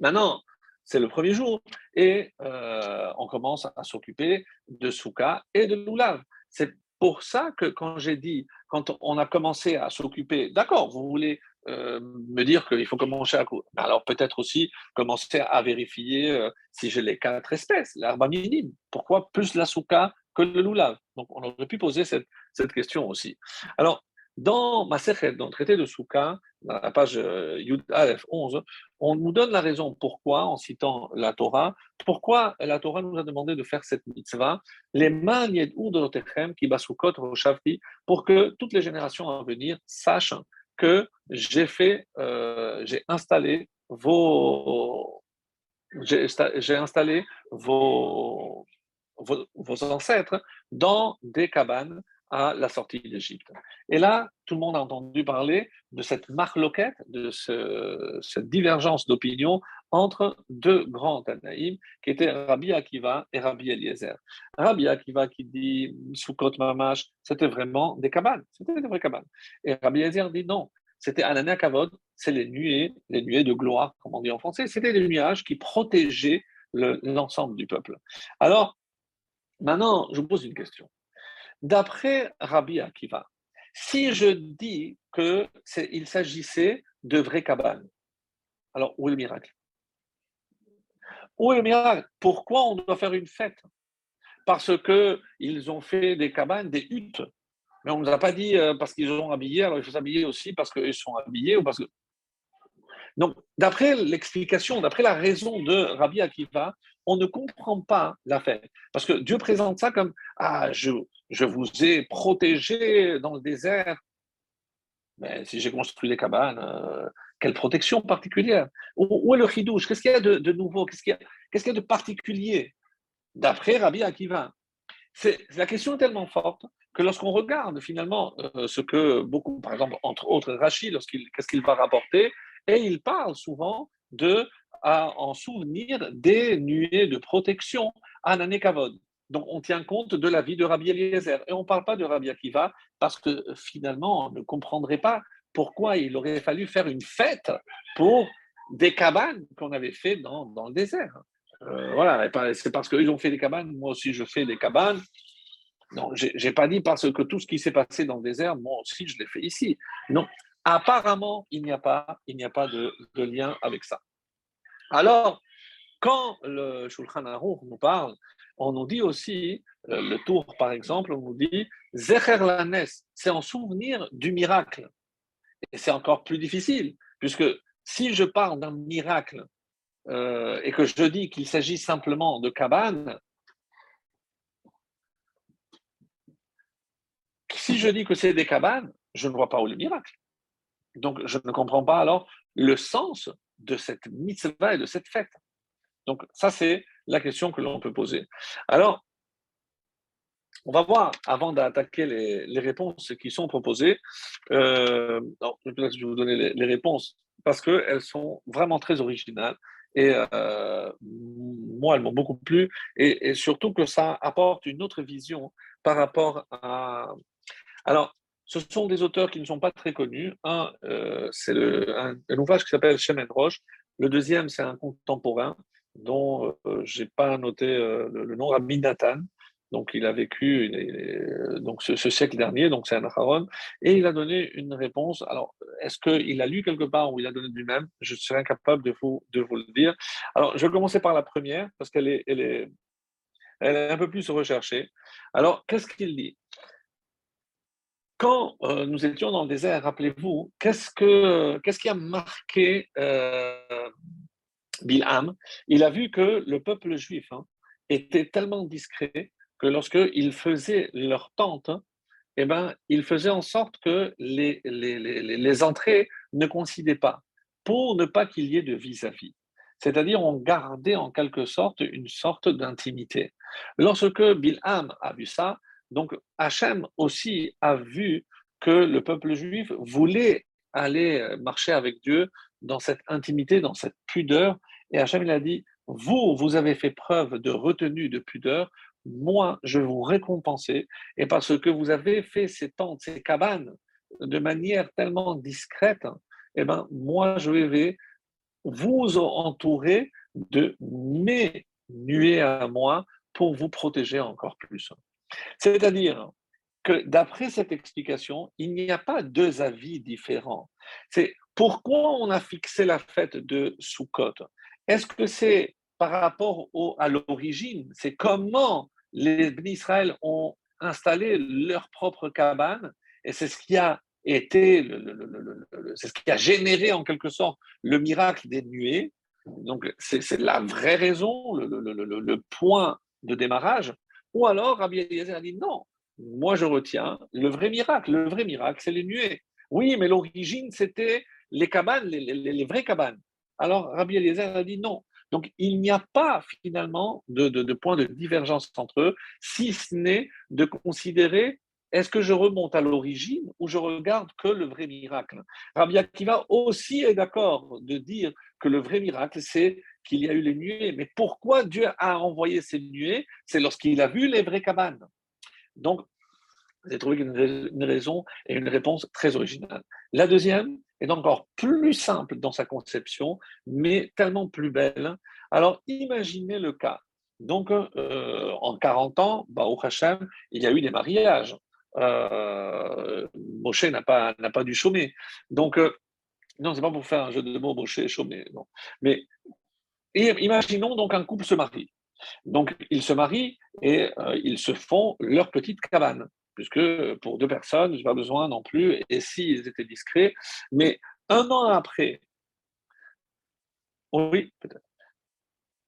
maintenant, c'est le premier jour, et euh, on commence à s'occuper de Souka et de Lulav. C'est pour ça que quand j'ai dit, quand on a commencé à s'occuper, d'accord, vous voulez euh, me dire qu'il faut commencer à... Alors peut-être aussi commencer à vérifier euh, si j'ai les quatre espèces, l'arbre minime. Pourquoi plus la souka que le lulav Donc on aurait pu poser cette, cette question aussi. Alors dans Maserhet, dans le traité de Souka, dans la page euh, Yud Aleph 11, on nous donne la raison pourquoi, en citant la Torah, pourquoi la Torah nous a demandé de faire cette mitzvah, les maniet de qui basukot pour que toutes les générations à venir sachent que j'ai fait, euh, j'ai installé vos, j'ai installé vos, vos, ancêtres dans des cabanes à la sortie d'Égypte. Et là, tout le monde a entendu parler de cette marloquette, de cette divergence d'opinion entre deux grands Tanaïm, qui étaient Rabbi Akiva et Rabbi Eliezer. Rabbi Akiva qui dit Sukkot Mamash, c'était vraiment des cabanes, c'était des vraies cabanes. Et Rabbi Eliezer dit non, c'était Anania Kavod, c'est les nuées, les nuées de gloire, comme on dit en français, c'était des nuages qui protégeaient l'ensemble du peuple. Alors, maintenant, je vous pose une question. D'après Rabbi Akiva, si je dis qu'il s'agissait de vraies cabanes, alors où est le miracle? Où est le miracle Pourquoi on doit faire une fête? Parce qu'ils ont fait des cabanes, des huttes. Mais on ne nous a pas dit euh, parce qu'ils ont habillé, alors il faut s'habiller aussi parce qu'ils sont habillés ou parce que. Donc, d'après l'explication, d'après la raison de Rabbi Akiva, on ne comprend pas la fête. Parce que Dieu présente ça comme Ah, je, je vous ai protégé dans le désert. Mais si j'ai construit des cabanes, euh, quelle protection particulière? Où, est le chidouche? Qu'est-ce qu'il y a de, nouveau? Qu'est-ce qu'il y, a de particulier D'après Rabbi Akiva? La question est tellement forte que lorsqu'on regarde finalement euh, ce que beaucoup, par exemple, entre autres Rachid, qu'est-ce qu'il va rapporter, et il parle souvent de en souvenir des nuées de protection à Nanekavod. Donc, on tient compte de la vie de Rabbi Eliezer. Et on ne parle pas de Rabbi Akiva parce que finalement, on ne comprendrait pas pourquoi il aurait fallu faire une fête pour des cabanes qu'on avait fait dans, dans le désert. Euh, voilà, c'est parce qu'ils ont fait des cabanes, moi aussi je fais des cabanes. Non, je n'ai pas dit parce que tout ce qui s'est passé dans le désert, moi aussi je l'ai fait ici. Non, apparemment, il n'y a pas, il a pas de, de, lien avec ça. Alors, quand le Shulchan Aruch nous parle on nous dit aussi, euh, le tour par exemple, on nous dit Zecher Lanes, c'est en souvenir du miracle. Et c'est encore plus difficile, puisque si je parle d'un miracle euh, et que je dis qu'il s'agit simplement de cabane, si je dis que c'est des cabanes, je ne vois pas où le miracle. Donc je ne comprends pas alors le sens de cette mitzvah et de cette fête. Donc ça c'est la question que l'on peut poser. Alors, on va voir, avant d'attaquer les, réponses qui sont proposées, euh, peut-être je vais vous donner les, réponses parce qu'elles sont vraiment très originales et euh, moi, elles m'ont beaucoup plu et, surtout que ça apporte une autre vision par rapport à... Alors, ce sont des auteurs qui ne sont pas très connus. Un, euh, c'est un, ouvrage qui s'appelle Chemin Roche. Le deuxième, c'est un contemporain dont euh, je n'ai pas noté euh, le, nom, Rabbi Nathan. Donc, il a vécu donc ce, siècle dernier, donc c'est un Aharon, et il a donné une réponse. Alors, est-ce qu'il a lu quelque part ou il a donné lui-même? Je serais incapable de vous, le dire. Alors, je vais commencer par la première, parce qu'elle est, un peu plus recherchée. Alors, qu'est-ce qu'il dit? Quand euh, nous étions dans le désert, rappelez-vous, qu'est-ce, que, qui a marqué Bilham, il a vu que le peuple juif hein, était tellement discret que lorsqu'ils faisaient leur tente, hein, eh ben, ils faisaient en sorte que les, entrées ne coïncidaient pas, pour ne pas qu'il y ait de vis-à-vis. C'est-à-dire, on gardait en quelque sorte une sorte d'intimité. Lorsque Bilham a vu ça, donc Hachem aussi a vu que le peuple juif voulait aller marcher avec Dieu dans cette intimité, dans cette pudeur. Et Hachem, il a dit, vous, vous avez fait preuve de retenue, de pudeur, moi, je vais vous récompenser. Et parce que vous avez fait ces tentes, ces cabanes, de manière tellement discrète, eh ben, moi, je vais vous entourer de mes nuées à moi pour vous protéger encore plus. C'est-à-dire que d'après cette explication, il n'y a pas deux avis différents. C'est pourquoi on a fixé la fête de Sukkot? Est-ce que c'est par rapport à l'origine C'est comment les Israël ont installé leur propre cabane et c'est ce qui a été, c'est ce qui a généré en quelque sorte le miracle des nuées. Donc c'est la vraie raison, le, point de démarrage. Ou alors Rabbi Eliezer a dit non, moi je retiens le vrai miracle. Le vrai miracle, c'est les nuées. Oui, mais l'origine, c'était les cabanes, les, les, vraies cabanes. Alors Rabbi Eliezer a dit non. Donc il n'y a pas finalement de, de, de point de divergence entre eux, si ce n'est de considérer est-ce que je remonte à l'origine ou je regarde que le vrai miracle? Rabbi Akiva aussi est d'accord de dire que le vrai miracle, c'est qu'il y a eu les nuées. Mais pourquoi Dieu a envoyé ces nuées? C'est lorsqu'il a vu les vraies cabanes. Donc, j'ai trouvé une raison et une réponse très originale. La deuxième est encore plus simple dans sa conception, mais tellement plus belle. Alors, imaginez le cas. Donc, euh, en 40 ans, bah, au Hachem, il y a eu des mariages euh, Moshe n'a pas, n'a pas dû chômer. Donc, euh, non, c'est pas pour faire un jeu de mots, Moshe et chômer. Non. Mais imaginons donc un couple se marie. Donc, ils se marient et euh, ils se font leur petite cabane, puisque pour deux personnes, je n'ai pas besoin non plus, et s'ils étaient discrets. Mais un an après, oui, peut-être.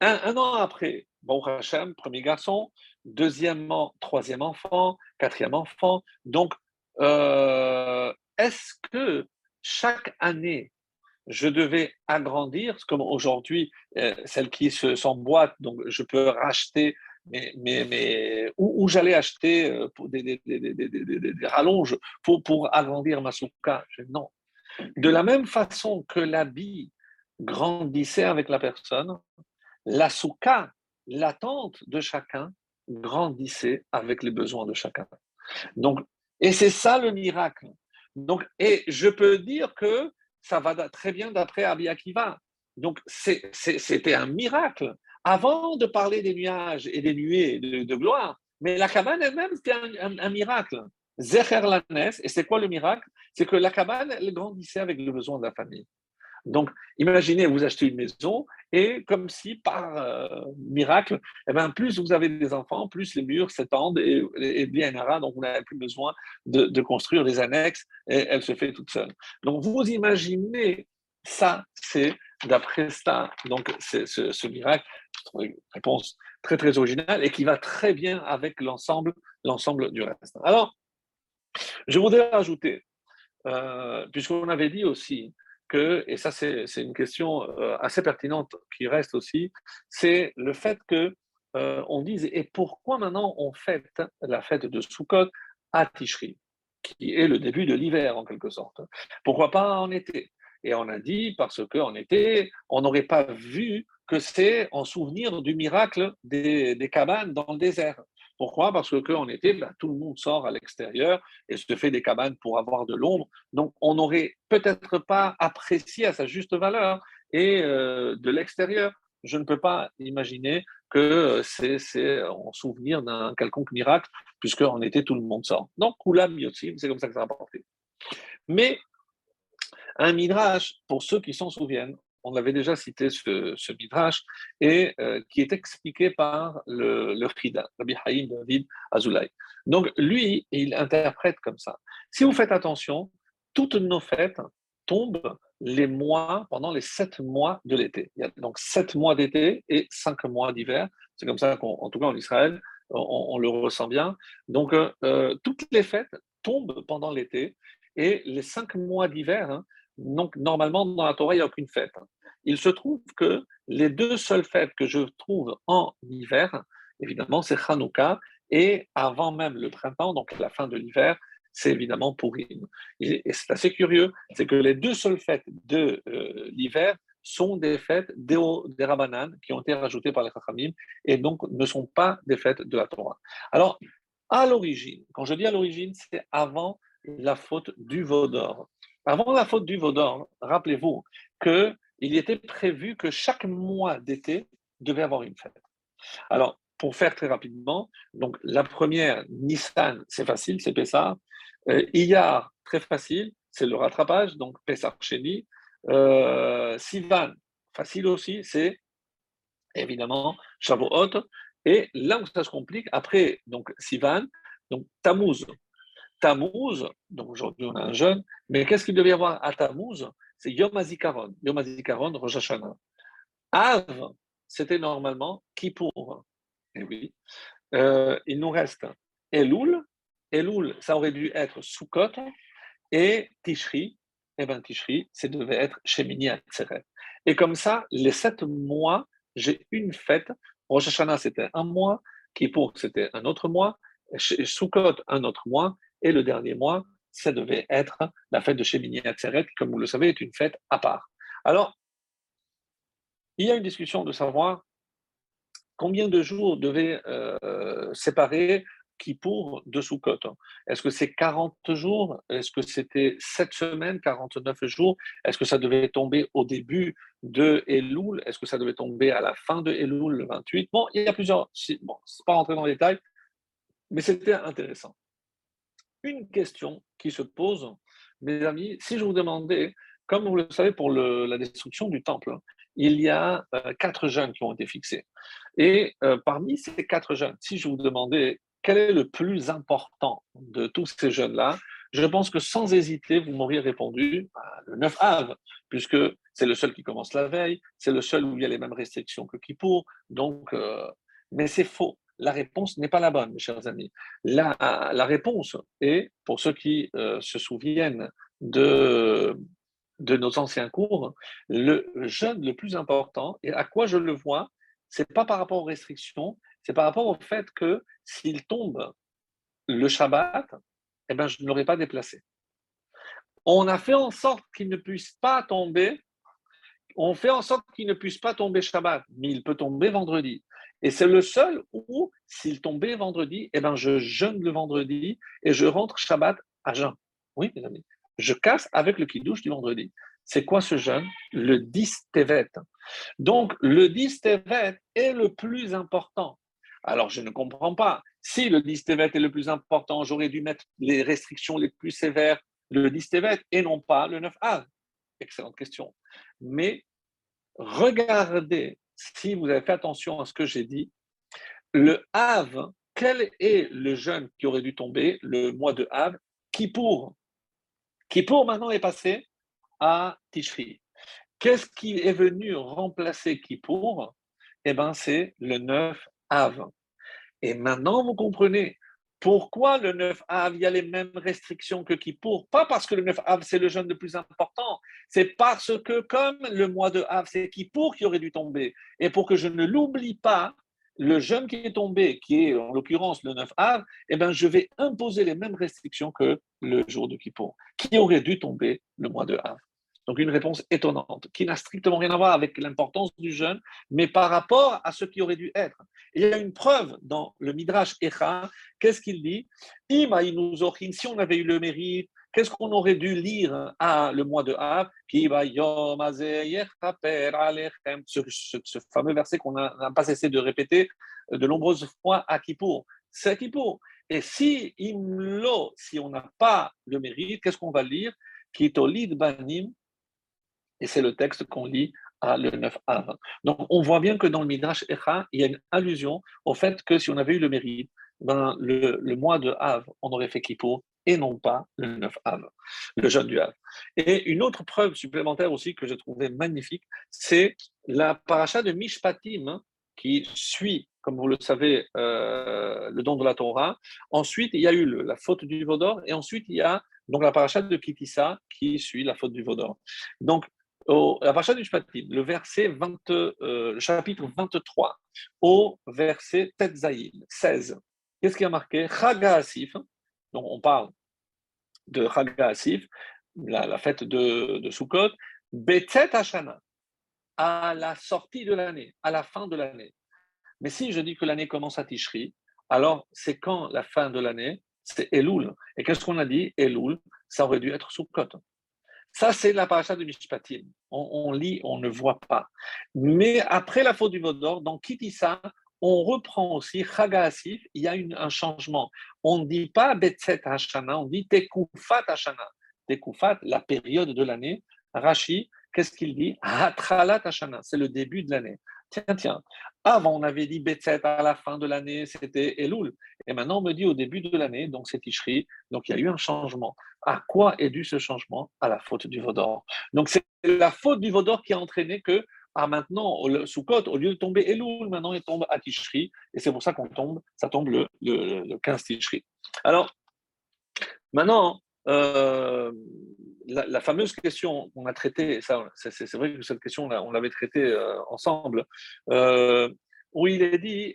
Un, un, an après, bon Hachem, premier garçon, deuxièmement, troisième enfant, quatrième enfant. Donc, euh, est-ce que chaque année, je devais agrandir, comme aujourd'hui, euh, celle qui s'emboîte, donc je peux racheter mais, mais, mais où, j'allais acheter euh, pour des, des, des, des, rallonges pour, pour agrandir ma souka Non. De la même façon que l'habit grandissait avec la personne, la souka, l'attente de chacun, grandissez avec les besoins de chacun. Donc, et c'est ça le miracle. Donc, et je peux dire que ça va très bien d'après Abi Akiva. Donc, c'était un miracle. Avant de parler des nuages et des nuées de, gloire, mais la cabane elle-même, c'était un, miracle. Zecher Lanes, et c'est quoi le miracle? C'est que la cabane, elle grandissait avec le besoin de la famille. Donc, imaginez, vous achetez une maison et comme si par euh, miracle, eh ben, plus vous avez des enfants, plus les murs s'étendent et, et, bien donc vous n'avez plus besoin de, construire des annexes et elle se fait toute seule. Donc, vous imaginez ça, c'est d'après ça, donc c'est ce, miracle, une réponse très très originale et qui va très bien avec l'ensemble, l'ensemble du reste. Alors, je voudrais ajouter, euh, puisqu'on avait dit aussi et ça c'est une question euh, assez pertinente qui reste aussi, c'est le fait que euh, on dise et pourquoi maintenant on fête la fête de Sukkot à Tishri, qui est le début de l'hiver en quelque sorte? Pourquoi pas en été? Et on a dit parce qu'en été, on n'aurait pas vu que c'est en souvenir du miracle des, cabanes dans le désert. Pourquoi? Parce qu'en été, ben, tout le monde sort à l'extérieur et se fait des cabanes pour avoir de l'ombre. Donc, on n'aurait peut-être pas apprécié à sa juste valeur. Et euh, de l'extérieur, je ne peux pas imaginer que c'est en souvenir d'un quelconque miracle, puisqu'en été, tout le monde sort. Donc, Kula Miotzim, c'est comme ça que ça a rapporté. Mais un midrash, pour ceux qui s'en souviennent, on avait déjà cité ce, midrash, et euh, qui est expliqué par le, le Khida, Rabbi Haïm David Azoulay. Donc, lui, il interprète comme ça. Si vous faites attention, toutes nos fêtes tombent les mois, pendant les sept mois de l'été. Il y a donc sept mois d'été et cinq mois d'hiver. C'est comme ça qu'en tout cas en Israël, on, le ressent bien. Donc, euh, euh, toutes les fêtes tombent pendant l'été et les cinq mois d'hiver, hein, donc, normalement, dans la Torah, il n'y a aucune fête. Il se trouve que les deux seules fêtes que je trouve en hiver, évidemment, c'est Hanouka et avant même le printemps, donc la fin de l'hiver, c'est évidemment Purim. Et, c'est assez curieux, c'est que les deux seules fêtes de euh, l'hiver sont des fêtes des, des Rabbanan qui ont été rajoutées par les Chachamim et donc ne sont pas des fêtes de la Torah. Alors, à l'origine, quand je dis à l'origine, c'est avant la faute du Vaudor. Avant la faute du Vaudor, rappelez-vous qu'il était prévu que chaque mois d'été devait avoir une fête. Alors, pour faire très rapidement, donc la première, Nissan, c'est facile, c'est Pessah. Euh, Iyar, très facile, c'est le rattrapage, donc Pessah Sheni. Euh, Sivan, facile aussi, c'est évidemment Shavuot. Et là où ça se complique, après, donc Sivan, donc Tammuz. Tammuz, donc aujourd'hui on a un jeune, mais qu'est-ce qu'il devait y avoir à Tammuz? C'est Yom HaZikaron, Yom HaZikaron, Rosh Hashanah. Av, c'était normalement Kippour. Et eh oui. Euh, il nous reste Elul. Elul, ça aurait dû être Sukkot. Et Tishri, et eh bien Tishri, ça devait être Shemini Atzeret. Et comme ça, les sept mois, j'ai une fête. Rosh Hashanah, c'était un mois. Kippour, c'était un autre mois. Sukkot, un autre mois. Et le dernier mois, ça devait être la fête de Shemini Atzeret, qui, comme vous le savez, est une fête à part. Alors, il y a une discussion de savoir combien de jours devait euh, séparer Kippour de Sukkot. Est-ce que c'est 40 jours? Est-ce que c'était 7 semaines, 49 jours? Est-ce que ça devait tomber au début de Elul? Est-ce que ça devait tomber à la fin de Elul, le 28 Bon, il y a plusieurs. Bon, c'est pas rentrer dans les détails, mais c'était intéressant. Une question qui se pose, mes amis, si je vous demandais, comme vous le savez pour la destruction du temple, il y a euh, quatre jeunes qui ont été fixés. Et euh, parmi ces quatre jeunes, si je vous demandais quel est le plus important de tous ces jeunes-là, je pense que sans hésiter, vous m'auriez répondu bah, le 9 Av, puisque c'est le seul qui commence la veille, c'est le seul où il y a les mêmes restrictions que Kippour. Donc, euh, mais c'est faux. La réponse n'est pas la bonne, mes chers amis. La, réponse est, pour ceux qui se souviennent de de nos anciens cours, le jeûne le plus important, et à quoi je le vois, c'est pas par rapport aux restrictions, c'est par rapport au fait que s'il tombe le Shabbat, eh ben, je ne l'aurais pas déplacé. On a fait en sorte qu'il ne puisse pas tomber, on fait en sorte qu'il ne puisse pas tomber Shabbat, mais il peut tomber vendredi. Et c'est le seul où, s'il tombait vendredi, eh ben, je jeûne le vendredi et je rentre Shabbat à jeun. Oui, mes amis je casse avec le kidouche du vendredi. C'est quoi ce jeûne? Le 10 Tevet. Donc, le 10 Tevet est le plus important. Alors, je ne comprends pas. Si le 10 Tevet est le plus important, j'aurais dû mettre les restrictions les plus sévères le 10 Tevet et non pas le 9 Av. Excellente question. Mais regardez, si vous avez fait attention à ce que j'ai dit, le Av, quel est le jeûne qui aurait dû tomber le mois de Av Qui pour pour maintenant est passé à Tishri. Qu'est-ce qui est venu remplacer Kippour? Eh bien, c'est le 9 Av. Et maintenant, vous comprenez pourquoi le 9 Av, il y a les mêmes restrictions que Kippour? Pas parce que le 9 Av, c'est le jeûne le plus important. C'est parce que, comme le mois de Av, c'est Kippour qui aurait dû tomber. Et pour que je ne l'oublie pas, le jeûne qui est tombé, qui est en l'occurrence le 9 Av, eh ben, je vais imposer les mêmes restrictions que le jour de Kippour, qui aurait dû tomber le mois de Av. Donc une réponse étonnante, qui n'a strictement rien à voir avec l'importance du jeûne, mais par rapport à ce qui aurait dû être. il y a une preuve dans le Midrash Echa, qu'est-ce qu'il dit? Si on avait eu le mérite Qu'est-ce qu'on aurait dû lire à le mois de Av? Ce, ce, ce fameux verset qu'on n'a pas cessé de répéter de nombreuses fois à Kippour. C'est à Kippour. Et si imlo, si on n'a pas le mérite, qu'est-ce qu'on va lire? Kitolid banim, et c'est le texte qu'on lit à le 9 Av. Donc on voit bien que dans le Midrash Echa, il y a une allusion au fait que si on avait eu le mérite, ben, le, mois de Av, on aurait fait Kippour et non pas le 9 Av, le jeûne du Av. Et une autre preuve supplémentaire aussi que j'ai trouvé magnifique, c'est la paracha de Mishpatim hein, qui suit, comme vous le savez, euh, le don de la Torah. Ensuite, il y a eu la faute du Vaudor et ensuite il y a donc la paracha de Kitissa qui suit la faute du Vaudor. Donc, la paracha de Mishpatim, le verset 20, euh, le chapitre 23 au verset Tetzaïl, 16. Qu'est-ce qui a marqué? Chaga Asif, donc on parle de Chaga Asif, la, fête de, de Sukkot, Betet Hashana, à la sortie de l'année, à la fin de l'année. Mais si je dis que l'année commence à Tishri, alors c'est quand la fin de l'année? C'est Elul. Et qu'est-ce qu'on a dit? Elul, ça aurait dû être Sukkot. Ça, c'est la paracha de Mishpatim. On, lit, on ne voit pas. Mais après la faute du Vaudor, dans Kitissa, on reprend aussi Chaga Asif, il y a un changement. On ne dit pas Betset Hashana, on dit Tekufat Hashana. Tekufat, la période de l'année. Rashi, qu'est-ce qu'il dit? Hatralat Hashana, c'est le début de l'année. Tiens, tiens, avant on avait dit Betset à la fin de l'année, c'était Elul. Et maintenant on me dit au début de l'année, donc c'est Tishri. Donc il y a eu un changement. À quoi est dû ce changement? À la faute du Vaudor. Donc c'est la faute du Vaudor qui a entraîné que ah, maintenant, sous côte, au lieu de tomber Elul, maintenant il tombe à Tishri. Et c'est pour ça qu'on tombe, ça tombe le, le, 15 Tishri. Alors, maintenant, euh, la, fameuse question qu'on a traitée, ça, c'est, vrai que cette question, on l'avait traitée euh, ensemble, euh, où il est dit,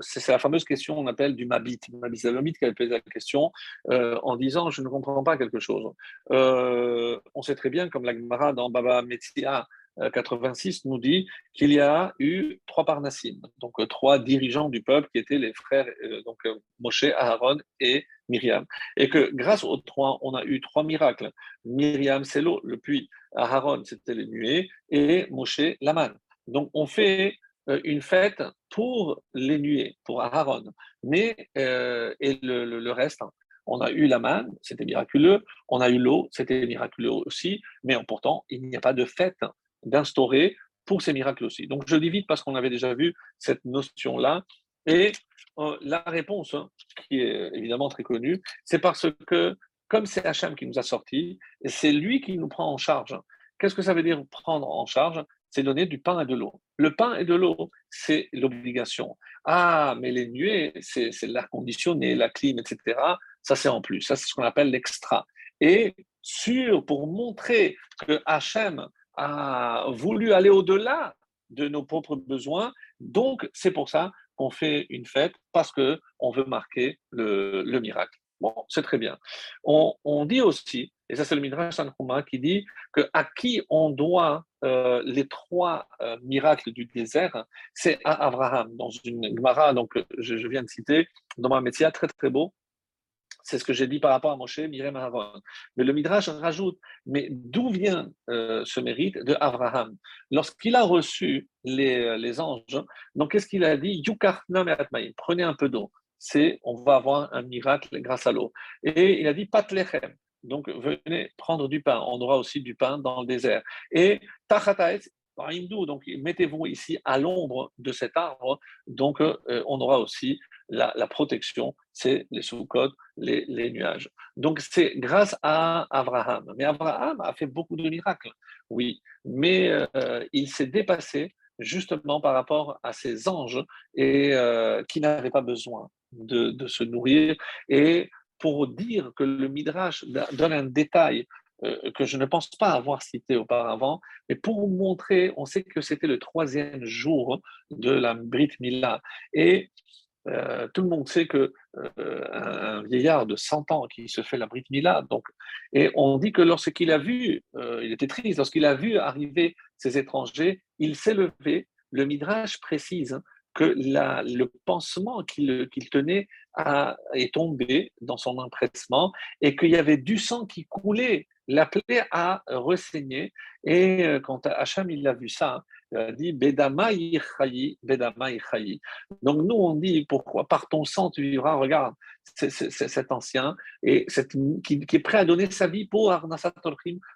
c'est, la fameuse question qu'on appelle du Mabit. Mabit, qui avait posé la question en disant Je ne comprends pas quelque chose. on sait très bien, comme la Gemara dans Baba Metzia 86 nous dit qu'il y a eu trois Parnassim, donc trois dirigeants du peuple qui étaient les frères, donc Moshe, Aaron et Myriam. Et que grâce aux trois, on a eu trois miracles. Myriam, c'est l'eau, le puits. Aaron, c'était les nuées. Et Moshe, la manne. Donc on fait euh, une fête pour les nuées, pour Aaron. Mais, euh, et le, reste, hein. on a eu la manne, c'était miraculeux. On a eu l'eau, c'était miraculeux aussi. Mais pourtant, il n'y a pas de fête d'instaurer pour ces miracles aussi. Donc je dis vite parce qu'on avait déjà vu cette notion-là. Et euh, la réponse, hein, qui est évidemment très connue, c'est parce que, comme c'est Hachem qui nous a sortis, c'est lui qui nous prend en charge. Qu'est-ce que ça veut dire prendre en charge? C'est donner du pain et de l'eau. Le pain et de l'eau, c'est l'obligation. Ah, mais les nuées, c'est l'air conditionné, la clim, etc. Ça, c'est en plus. Ça, c'est ce qu'on appelle l'extra. Et sur, pour montrer que Hachem a voulu aller au-delà de nos propres besoins, donc c'est pour ça on fait une fête parce qu'on veut marquer le, miracle. Bon, c'est très bien. On, dit aussi, et ça c'est le Midrash Sanchuma qui dit que à qui on doit euh, les trois euh, miracles du désert, c'est à Abraham. Dans une Gemara, donc je, viens de citer, dans ma métier, très très beau, c'est ce que j'ai dit par rapport à Moshe, Miriam et Aaron. Mais le Midrash rajoute, mais d'où vient euh, ce mérite de Abraham Lorsqu'il a reçu les, euh, les anges, donc qu'est-ce qu'il a dit? Prenez un peu d'eau. C'est, on va avoir un miracle grâce à l'eau. Et il a dit Patlechem. Donc venez prendre du pain. On aura aussi du pain dans le désert. Et Tachataet, donc mettez-vous ici à l'ombre de cet arbre, donc euh, on aura aussi la, protection, c'est les sous-codes, les, nuages. Donc c'est grâce à Abraham. Mais Abraham a fait beaucoup de miracles, oui, mais euh, il s'est dépassé justement par rapport à ces anges et euh, qui n'avaient pas besoin de, se nourrir. Et pour dire que le Midrash donne un détail euh, que je ne pense pas avoir cité auparavant, mais pour montrer, on sait que c'était le troisième jour de la Brit Mila. Et euh, tout le monde sait que euh, un vieillard de 100 ans qui se fait la Brit Mila, donc, et on dit que lorsqu'il a vu, euh, il était triste, lorsqu'il a vu arriver ces étrangers, il s'est levé. Le Midrash précise que la, le pansement qu'il tenait est tombé dans son empressement et qu'il y avait du sang qui coulait. La plaie a ressaigné. Et quand Hacham il a vu ça, il a dit Bedama Bedama Donc nous on dit pourquoi? Par ton sang tu vivras. Regarde, c'est cet ancien et qui, est prêt à donner sa vie pour Arnasat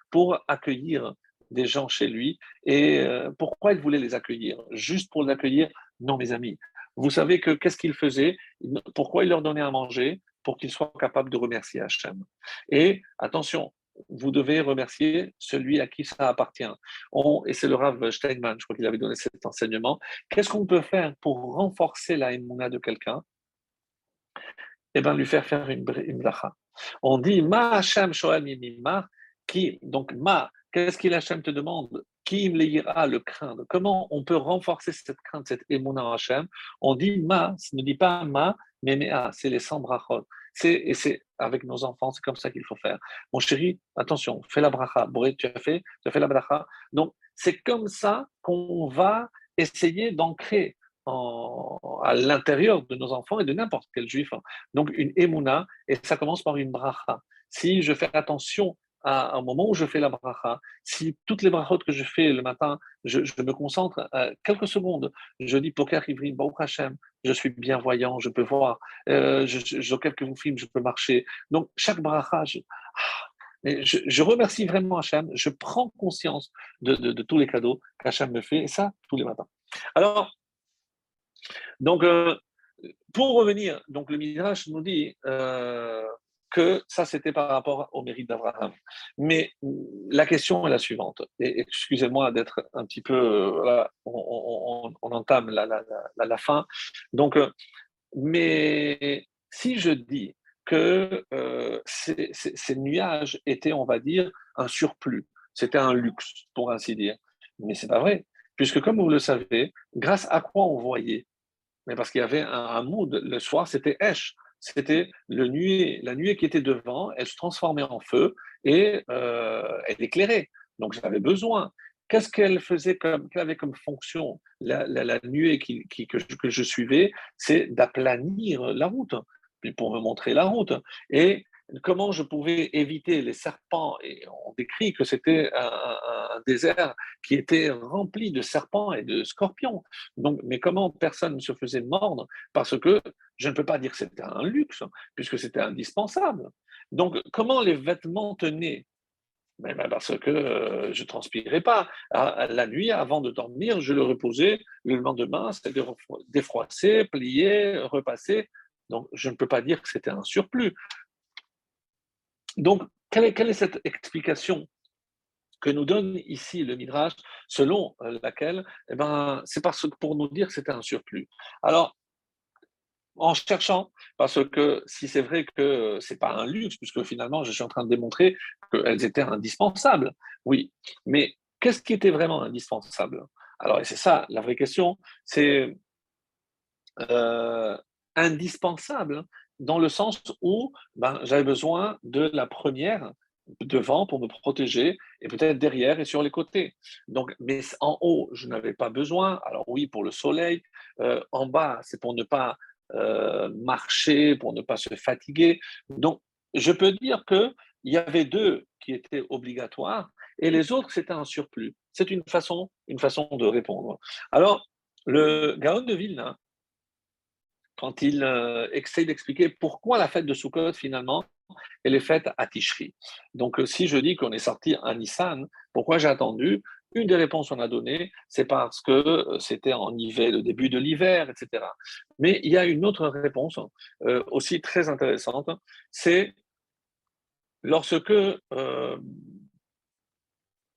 pour accueillir des gens chez lui. Et euh, pourquoi il voulait les accueillir? Juste pour les accueillir? Non, mes amis. Vous savez que qu'est-ce qu'il faisait? Pourquoi il leur donnait à manger? Pour qu'ils soient capables de remercier Hachem. Et attention, vous devez remercier celui à qui ça appartient. et c'est le Rav Steinman, je crois qu'il avait donné cet enseignement. Qu'est-ce qu'on peut faire pour renforcer la émouna de quelqu'un? Eh bien, lui faire faire une, une On dit Ma Hachem Shoel Mimimar, qui, donc Ma, qu'est-ce qu'il Hachem te demande? Qui me lira le craindre. Comment on peut renforcer cette crainte, cette émouna Hachem On dit ma, ne dit pas ma, mais mea, c'est les 100 brachot. Et c'est avec nos enfants, c'est comme ça qu'il faut faire. Mon chéri, attention, fais la bracha. Boré, tu as fait, tu as fait la bracha. Donc, c'est comme ça qu'on va essayer d'ancrer à l'intérieur de nos enfants et de n'importe quel juif. Donc, une émouna, et ça commence par une bracha. Si je fais attention à un moment où je fais la bracha, si toutes les brachot que je fais le matin, je, me concentre euh, quelques secondes, je dis Poker Ivrim, Baruch Hashem, je suis bien voyant, je peux voir, euh, je, quelques films, je peux marcher. Donc, chaque bracha, ah, je, je, remercie vraiment Hachem, je prends conscience de, de, tous les cadeaux qu'Hachem me fait, et ça, tous les matins. Alors, donc, euh, pour revenir, donc le Midrash nous dit euh, que ça, c'était par rapport au mérite d'Abraham. Mais la question est la suivante. Et excusez-moi d'être un petit peu. Euh, on, entame la, la, la, fin. Donc, euh, mais si je dis que euh, ces, nuages étaient, on va dire, un surplus, c'était un luxe, pour ainsi dire. Mais c'est pas vrai, puisque comme vous le savez, grâce à quoi on voyait? Mais parce qu'il y avait un mood, le soir, c'était Esh c'était le nuée, la nuée qui était devant, elle se transformait en feu et euh, elle éclairait. Donc j'avais besoin. Qu'est-ce qu'elle faisait comme, qu'elle avait comme fonction la, nuée qui, que, je, suivais, c'est d'aplanir la route, pour me montrer la route. Et comment je pouvais éviter les serpents? Et on décrit que c'était un, désert qui était rempli de serpents et de scorpions. Donc, mais comment personne ne se faisait mordre Parce que je ne peux pas dire que c'était un luxe, puisque c'était indispensable? Donc, comment les vêtements tenaient? Ben, parce que euh, je transpirais pas. la nuit, avant de dormir, je le reposais. Le lendemain, c'était défroisser, plier, repasser. Donc, je ne peux pas dire que c'était un surplus. Donc, quelle est, cette explication que nous donne ici le Midrash, selon euh, laquelle, eh ben, c'est parce que pour nous dire que c'était un surplus. Alors, en cherchant, parce que si c'est vrai que ce n'est pas un luxe, puisque finalement je suis en train de démontrer qu'elles étaient indispensables, oui, mais qu'est-ce qui était vraiment indispensable? Alors, et c'est ça la vraie question, c'est euh, indispensable dans le sens où ben, j'avais besoin de la première devant pour me protéger et peut-être derrière et sur les côtés. Donc, mais en haut, je n'avais pas besoin. Alors oui, pour le soleil. Euh, en bas, c'est pour ne pas euh, marcher, pour ne pas se fatiguer. Donc, je peux dire que il y avait deux qui étaient obligatoires et les autres c'était un surplus. C'est une façon, une façon de répondre. Alors, le Gaon de Vilna, quand il euh, essaie d'expliquer pourquoi la fête de Sukkot, finalement, elle est faite à Tishri. Donc, euh, si je dis qu'on est sorti à Nissan, pourquoi j'ai attendu? Une des réponses qu'on a données, c'est parce que euh, c'était en hiver, le début de l'hiver, etc. Mais il y a une autre réponse aussi très intéressante, c'est lorsque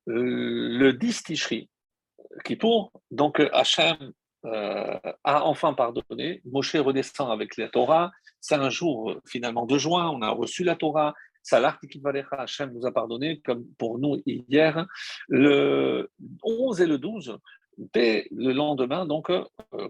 le 10 Tishri, qui pour, donc Hachem euh, a enfin pardonné. Moshe redescend avec la Torah. C'est un jour finalement de juin, on a reçu la Torah. Salar Valecha, Hachem nous a pardonné, comme pour nous hier. Le 11 et le 12, dès le lendemain, donc euh,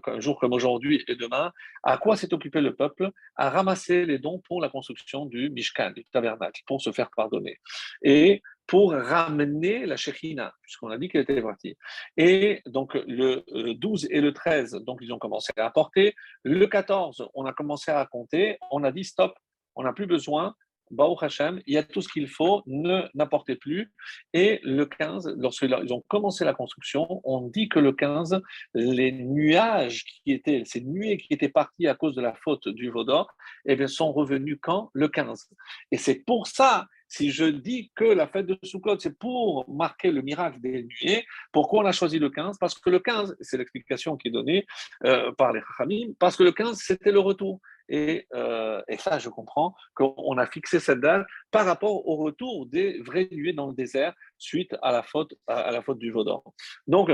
un jour comme aujourd'hui et demain, à quoi s'est occupé le peuple? À ramasser les dons pour la construction du Mishkan, du tabernacle, pour se faire pardonner. Et pour ramener la Shekhina, puisqu'on a dit qu'elle était partie. Et donc le 12 et le 13, donc ils ont commencé à apporter. Le 14, on a commencé à compter. On a dit stop, on n'a plus besoin. Baruch Hashem, il y a tout ce qu'il faut, ne n'apportez plus. Et le 15, lorsqu'ils ont commencé la construction, on dit que le 15, les nuages qui étaient, ces nuées qui étaient parties à cause de la faute du Vaudor, eh bien, sont revenus quand Le 15. Et c'est pour ça si je dis que la fête de Sukkot, c'est pour marquer le miracle des nuées, pourquoi on a choisi le 15 Parce que le 15, c'est l'explication qui est donnée euh, par les Chachamim, parce que le 15, c'était le retour. Et, euh, et, ça, je comprends qu'on a fixé cette date par rapport au retour des vraies nuées dans le désert suite à la faute, à, la faute du Vaudor. Donc,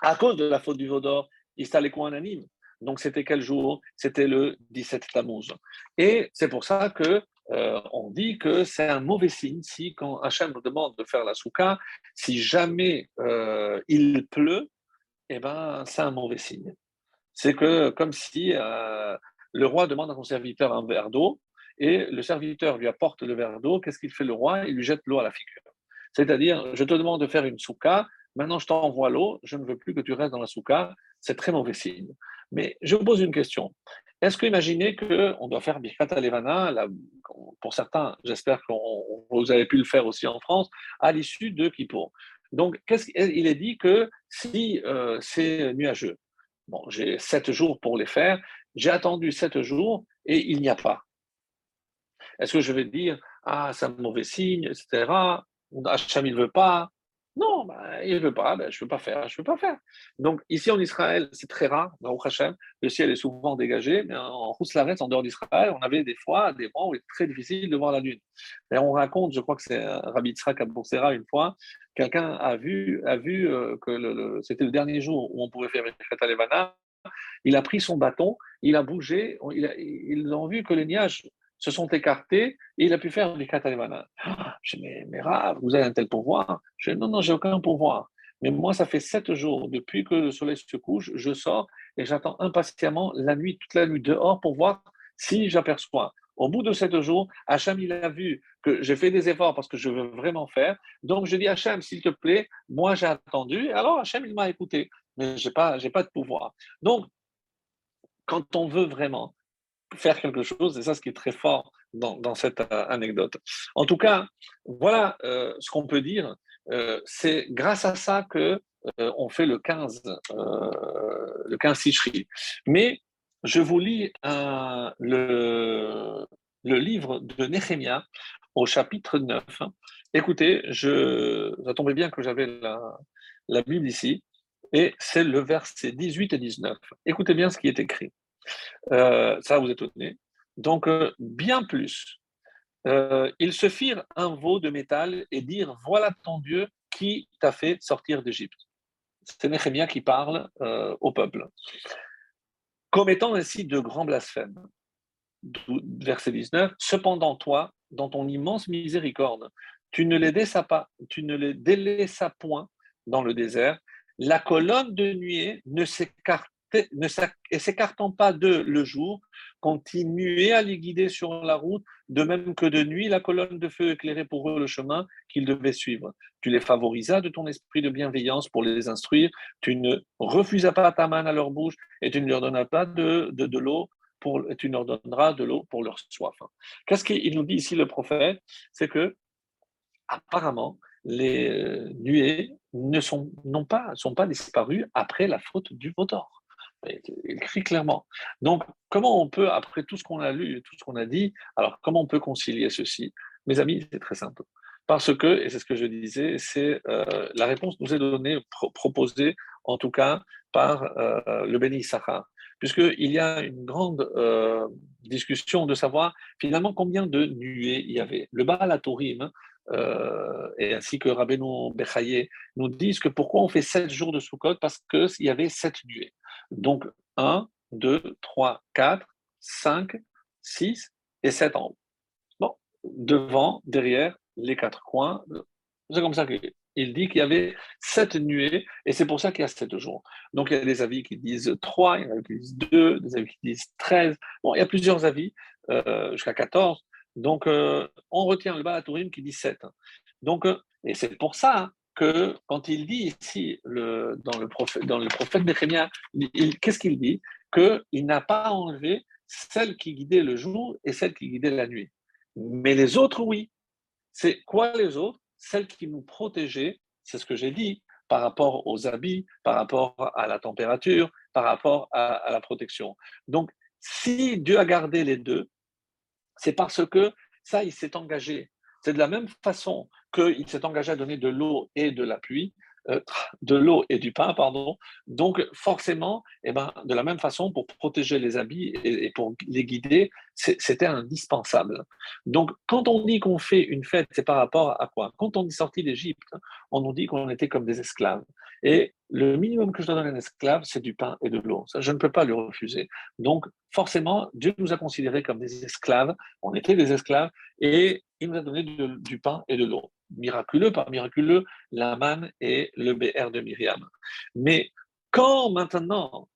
à cause de la faute du Vaudor, il s'allait quoi unanime. Donc, c'était quel jour? C'était le 17 Tammuz. Et c'est pour ça que euh, on dit que c'est un mauvais signe si, quand Hachem nous demande de faire la souka, si jamais euh, il pleut, eh ben, c'est un mauvais signe. C'est comme si le roi demande à son serviteur un verre d'eau et le serviteur lui apporte le verre d'eau, qu'est-ce qu'il fait le roi? Il lui jette l'eau à la figure. C'est-à-dire, je te demande de faire une souka, maintenant je t'envoie l'eau, je ne veux plus que tu restes dans la souka, c'est très mauvais signe. Mais je vous pose une question. Est-ce que imaginez qu'on doit faire Birkat Levana, pour certains, j'espère que vous avez pu le faire aussi en France, à l'issue de Kippour? Donc, il est dit que si euh, c'est nuageux, bon, j'ai sept jours pour les faire, j'ai attendu sept jours et il n'y a pas. Est-ce que je vais dire, ah, c'est un mauvais signe, etc. Hacham, il ne veut pas? Non, bah, il ne veut pas, ben, je ne veux pas faire, je ne veux pas faire. Donc ici en Israël, c'est très rare, le ciel est souvent dégagé, mais en Rousslaret, en dehors d'Israël, on avait des fois des mois où il est très difficile de voir la lune. Et on raconte, je crois que c'est Rabbi Tzrak à une fois, quelqu'un a vu, a vu euh, que c'était le dernier jour où on pouvait faire Mekhet Levana, il a pris son bâton, il a bougé, ils ont vu que les nuages se sont écartés et il a pu faire du Katalevana. Je dis, mais, mais vous avez un tel pouvoir Je dis, non, non, j'ai aucun pouvoir. Mais moi, ça fait sept jours, depuis que le soleil se couche, je sors et j'attends impatiemment la nuit, toute la nuit dehors pour voir si j'aperçois. Au bout de sept jours, Hacham, il a vu que j'ai fait des efforts parce que je veux vraiment faire. Donc, je dis, Hacham, s'il te plaît, moi, j'ai attendu. Alors, Hacham, il m'a écouté. Mais je n'ai pas, pas de pouvoir. Donc, quand on veut vraiment faire quelque chose, et ça ce qui est très fort dans, cette euh, anecdote. En tout cas, voilà euh, ce qu'on peut dire. Euh, c'est grâce à ça que on fait le 15, le 15 Sichri. Mais je vous lis le, le livre de Néhémia au chapitre 9. Écoutez, je, ça tombait bien que j'avais la Bible ici, et c'est le verset 18 et 19. Écoutez bien ce qui est écrit. Euh, ça vous étonner. Donc, euh, bien plus. Euh, ils se firent un veau de métal et dirent Voilà ton Dieu qui t'a fait sortir d'Égypte. C'est Néhémia qui parle au peuple. Commettant ainsi de grands blasphèmes. Verset 19 Cependant, toi, dans ton immense miséricorde, tu ne les délaissas point dans le désert. La colonne de nuée ne s'écartant pas de le jour, continuez à les guider sur la route, de même que de nuit, la colonne de feu éclairait pour eux le chemin qu'ils devaient suivre. Tu les favorisas de ton esprit de bienveillance pour les instruire, tu ne refusas pas ta main à leur bouche et tu ne leur donnas pas de, de, l'eau. Pour, tu leur donneras de l'eau pour leur soif. Qu'est-ce qu'il nous dit ici le prophète? C'est que apparemment, les euh, nuées ne sont, non pas, sont pas disparues après la faute du vautour. Il écrit clairement. Donc, comment on peut, après tout ce qu'on a lu, tout ce qu'on a dit, alors comment on peut concilier ceci? Mes amis, c'est très simple. Parce que, et c'est ce que je disais, c'est euh, la réponse nous est donnée, proposée en tout cas par euh, le béni Sahar. Puisqu'il y a une grande discussion de savoir finalement combien de nuées il y avait. Le Baal Atorim, et ainsi que Rabbeinu Bechaye nous disent que pourquoi on fait sept jours de Sukkot? Parce qu'il y avait sept nuées. Donc 1, 2, 3, 4, 5, 6 et 7 en haut. Bon, devant, derrière, les quatre coins. C'est comme ça qu'il dit qu'il y avait sept nuées et c'est pour ça qu'il y a sept jours. Donc il y a des avis qui disent 3, il y en a qui disent 2, des avis qui disent 13. Bon, il y a plusieurs avis euh, jusqu'à 14. Donc euh, on retient le Balatourim qui dit 7. Donc, euh, et c'est pour ça que quand il dit ici, le, dans, le prophète, dans le prophète qu'est-ce qu'il dit? Qu'il n'a pas enlevé celle qui guidait le jour et celle qui guidait la nuit. Mais les autres, oui. C'est quoi les autres? Celles qui nous protégeaient, c'est ce que j'ai dit, par rapport aux habits, par rapport à la température, par rapport à la protection. Donc, si Dieu a gardé les deux, c'est parce que ça, il s'est engagé. C'est de la même façon qu'il s'est engagé à donner de l'eau et de la pluie, euh, de l'eau et du pain, pardon. Donc, forcément, eh ben, de la même façon, pour protéger les habits et, pour les guider, c'était indispensable. Donc, quand on dit qu'on fait une fête, c'est par rapport à quoi? Quand on est sorti d'Égypte, on nous dit qu'on était comme des esclaves. Et le minimum que je donne à un esclave, c'est du pain et de l'eau. je ne peux pas le refuser. Donc, forcément, Dieu nous a considérés comme des esclaves. On était des esclaves et il nous a donné du pain et de l'eau. Miraculeux, par miraculeux, la manne et le BR de Myriam. Mais quand maintenant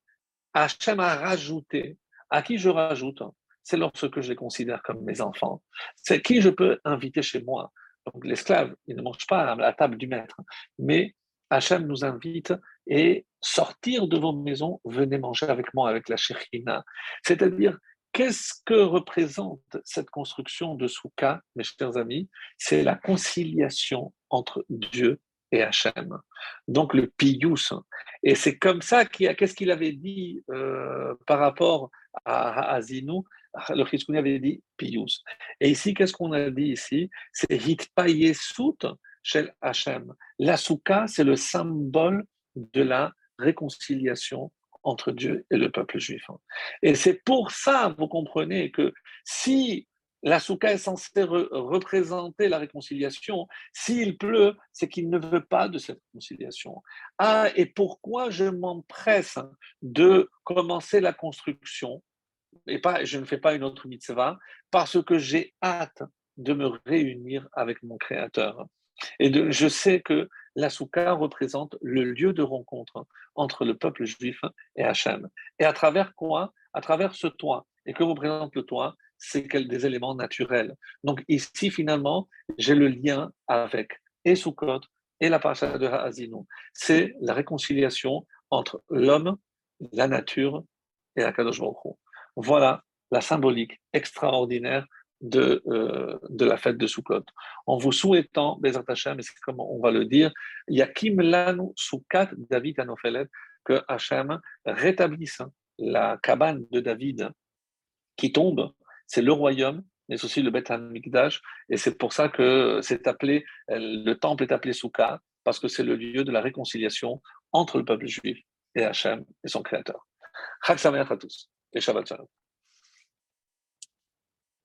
Hachem a rajouté, à qui je rajoute C'est lorsque je les considère comme mes enfants. C'est qui je peux inviter chez moi. Donc l'esclave, il ne mange pas à la table du maître, mais Hachem nous invite et sortir de vos maisons, venez manger avec moi, avec la Shekhinah. C'est-à-dire, qu'est-ce que représente cette construction de Souka, mes chers amis? C'est la conciliation entre Dieu et Hachem. Donc le pius. Et c'est comme ça qu'est-ce qu'il avait dit euh, par rapport à, à Zinou? Le Chizkouni avait dit pius. Et ici, qu'est-ce qu'on a dit ici? C'est hitpayesut chez Hachem. La souka, c'est le symbole de la réconciliation entre Dieu et le peuple juif. Et c'est pour ça, vous comprenez, que si la souka est censée représenter la réconciliation. S'il pleut, c'est qu'il ne veut pas de cette réconciliation. Ah, et pourquoi je m'empresse de commencer la construction et pas, je ne fais pas une autre mitzvah Parce que j'ai hâte de me réunir avec mon Créateur. Et je sais que la souka représente le lieu de rencontre entre le peuple juif et Hachem. Et à travers quoi? À travers ce toit. Et que représente le toit? C'est des éléments naturels. Donc ici, finalement, j'ai le lien avec et Sukkot et la parasha de Ha'azinu. C'est la réconciliation entre l'homme, la nature et la Kadosh Voilà la symbolique extraordinaire de, euh, de la fête de Sukkot. En vous souhaitant, Bezat Hashem, et c'est comme on va le dire, Yakim Lanu Sukkat David Anofelet, que Hashem rétablisse la cabane de David qui tombe c'est le royaume, mais aussi le Beth Amikdash. Et c'est pour ça que c'est appelé, le temple est appelé Souka, parce que c'est le lieu de la réconciliation entre le peuple juif et Hachem et son créateur. Chag à tous et Shabbat Shalom.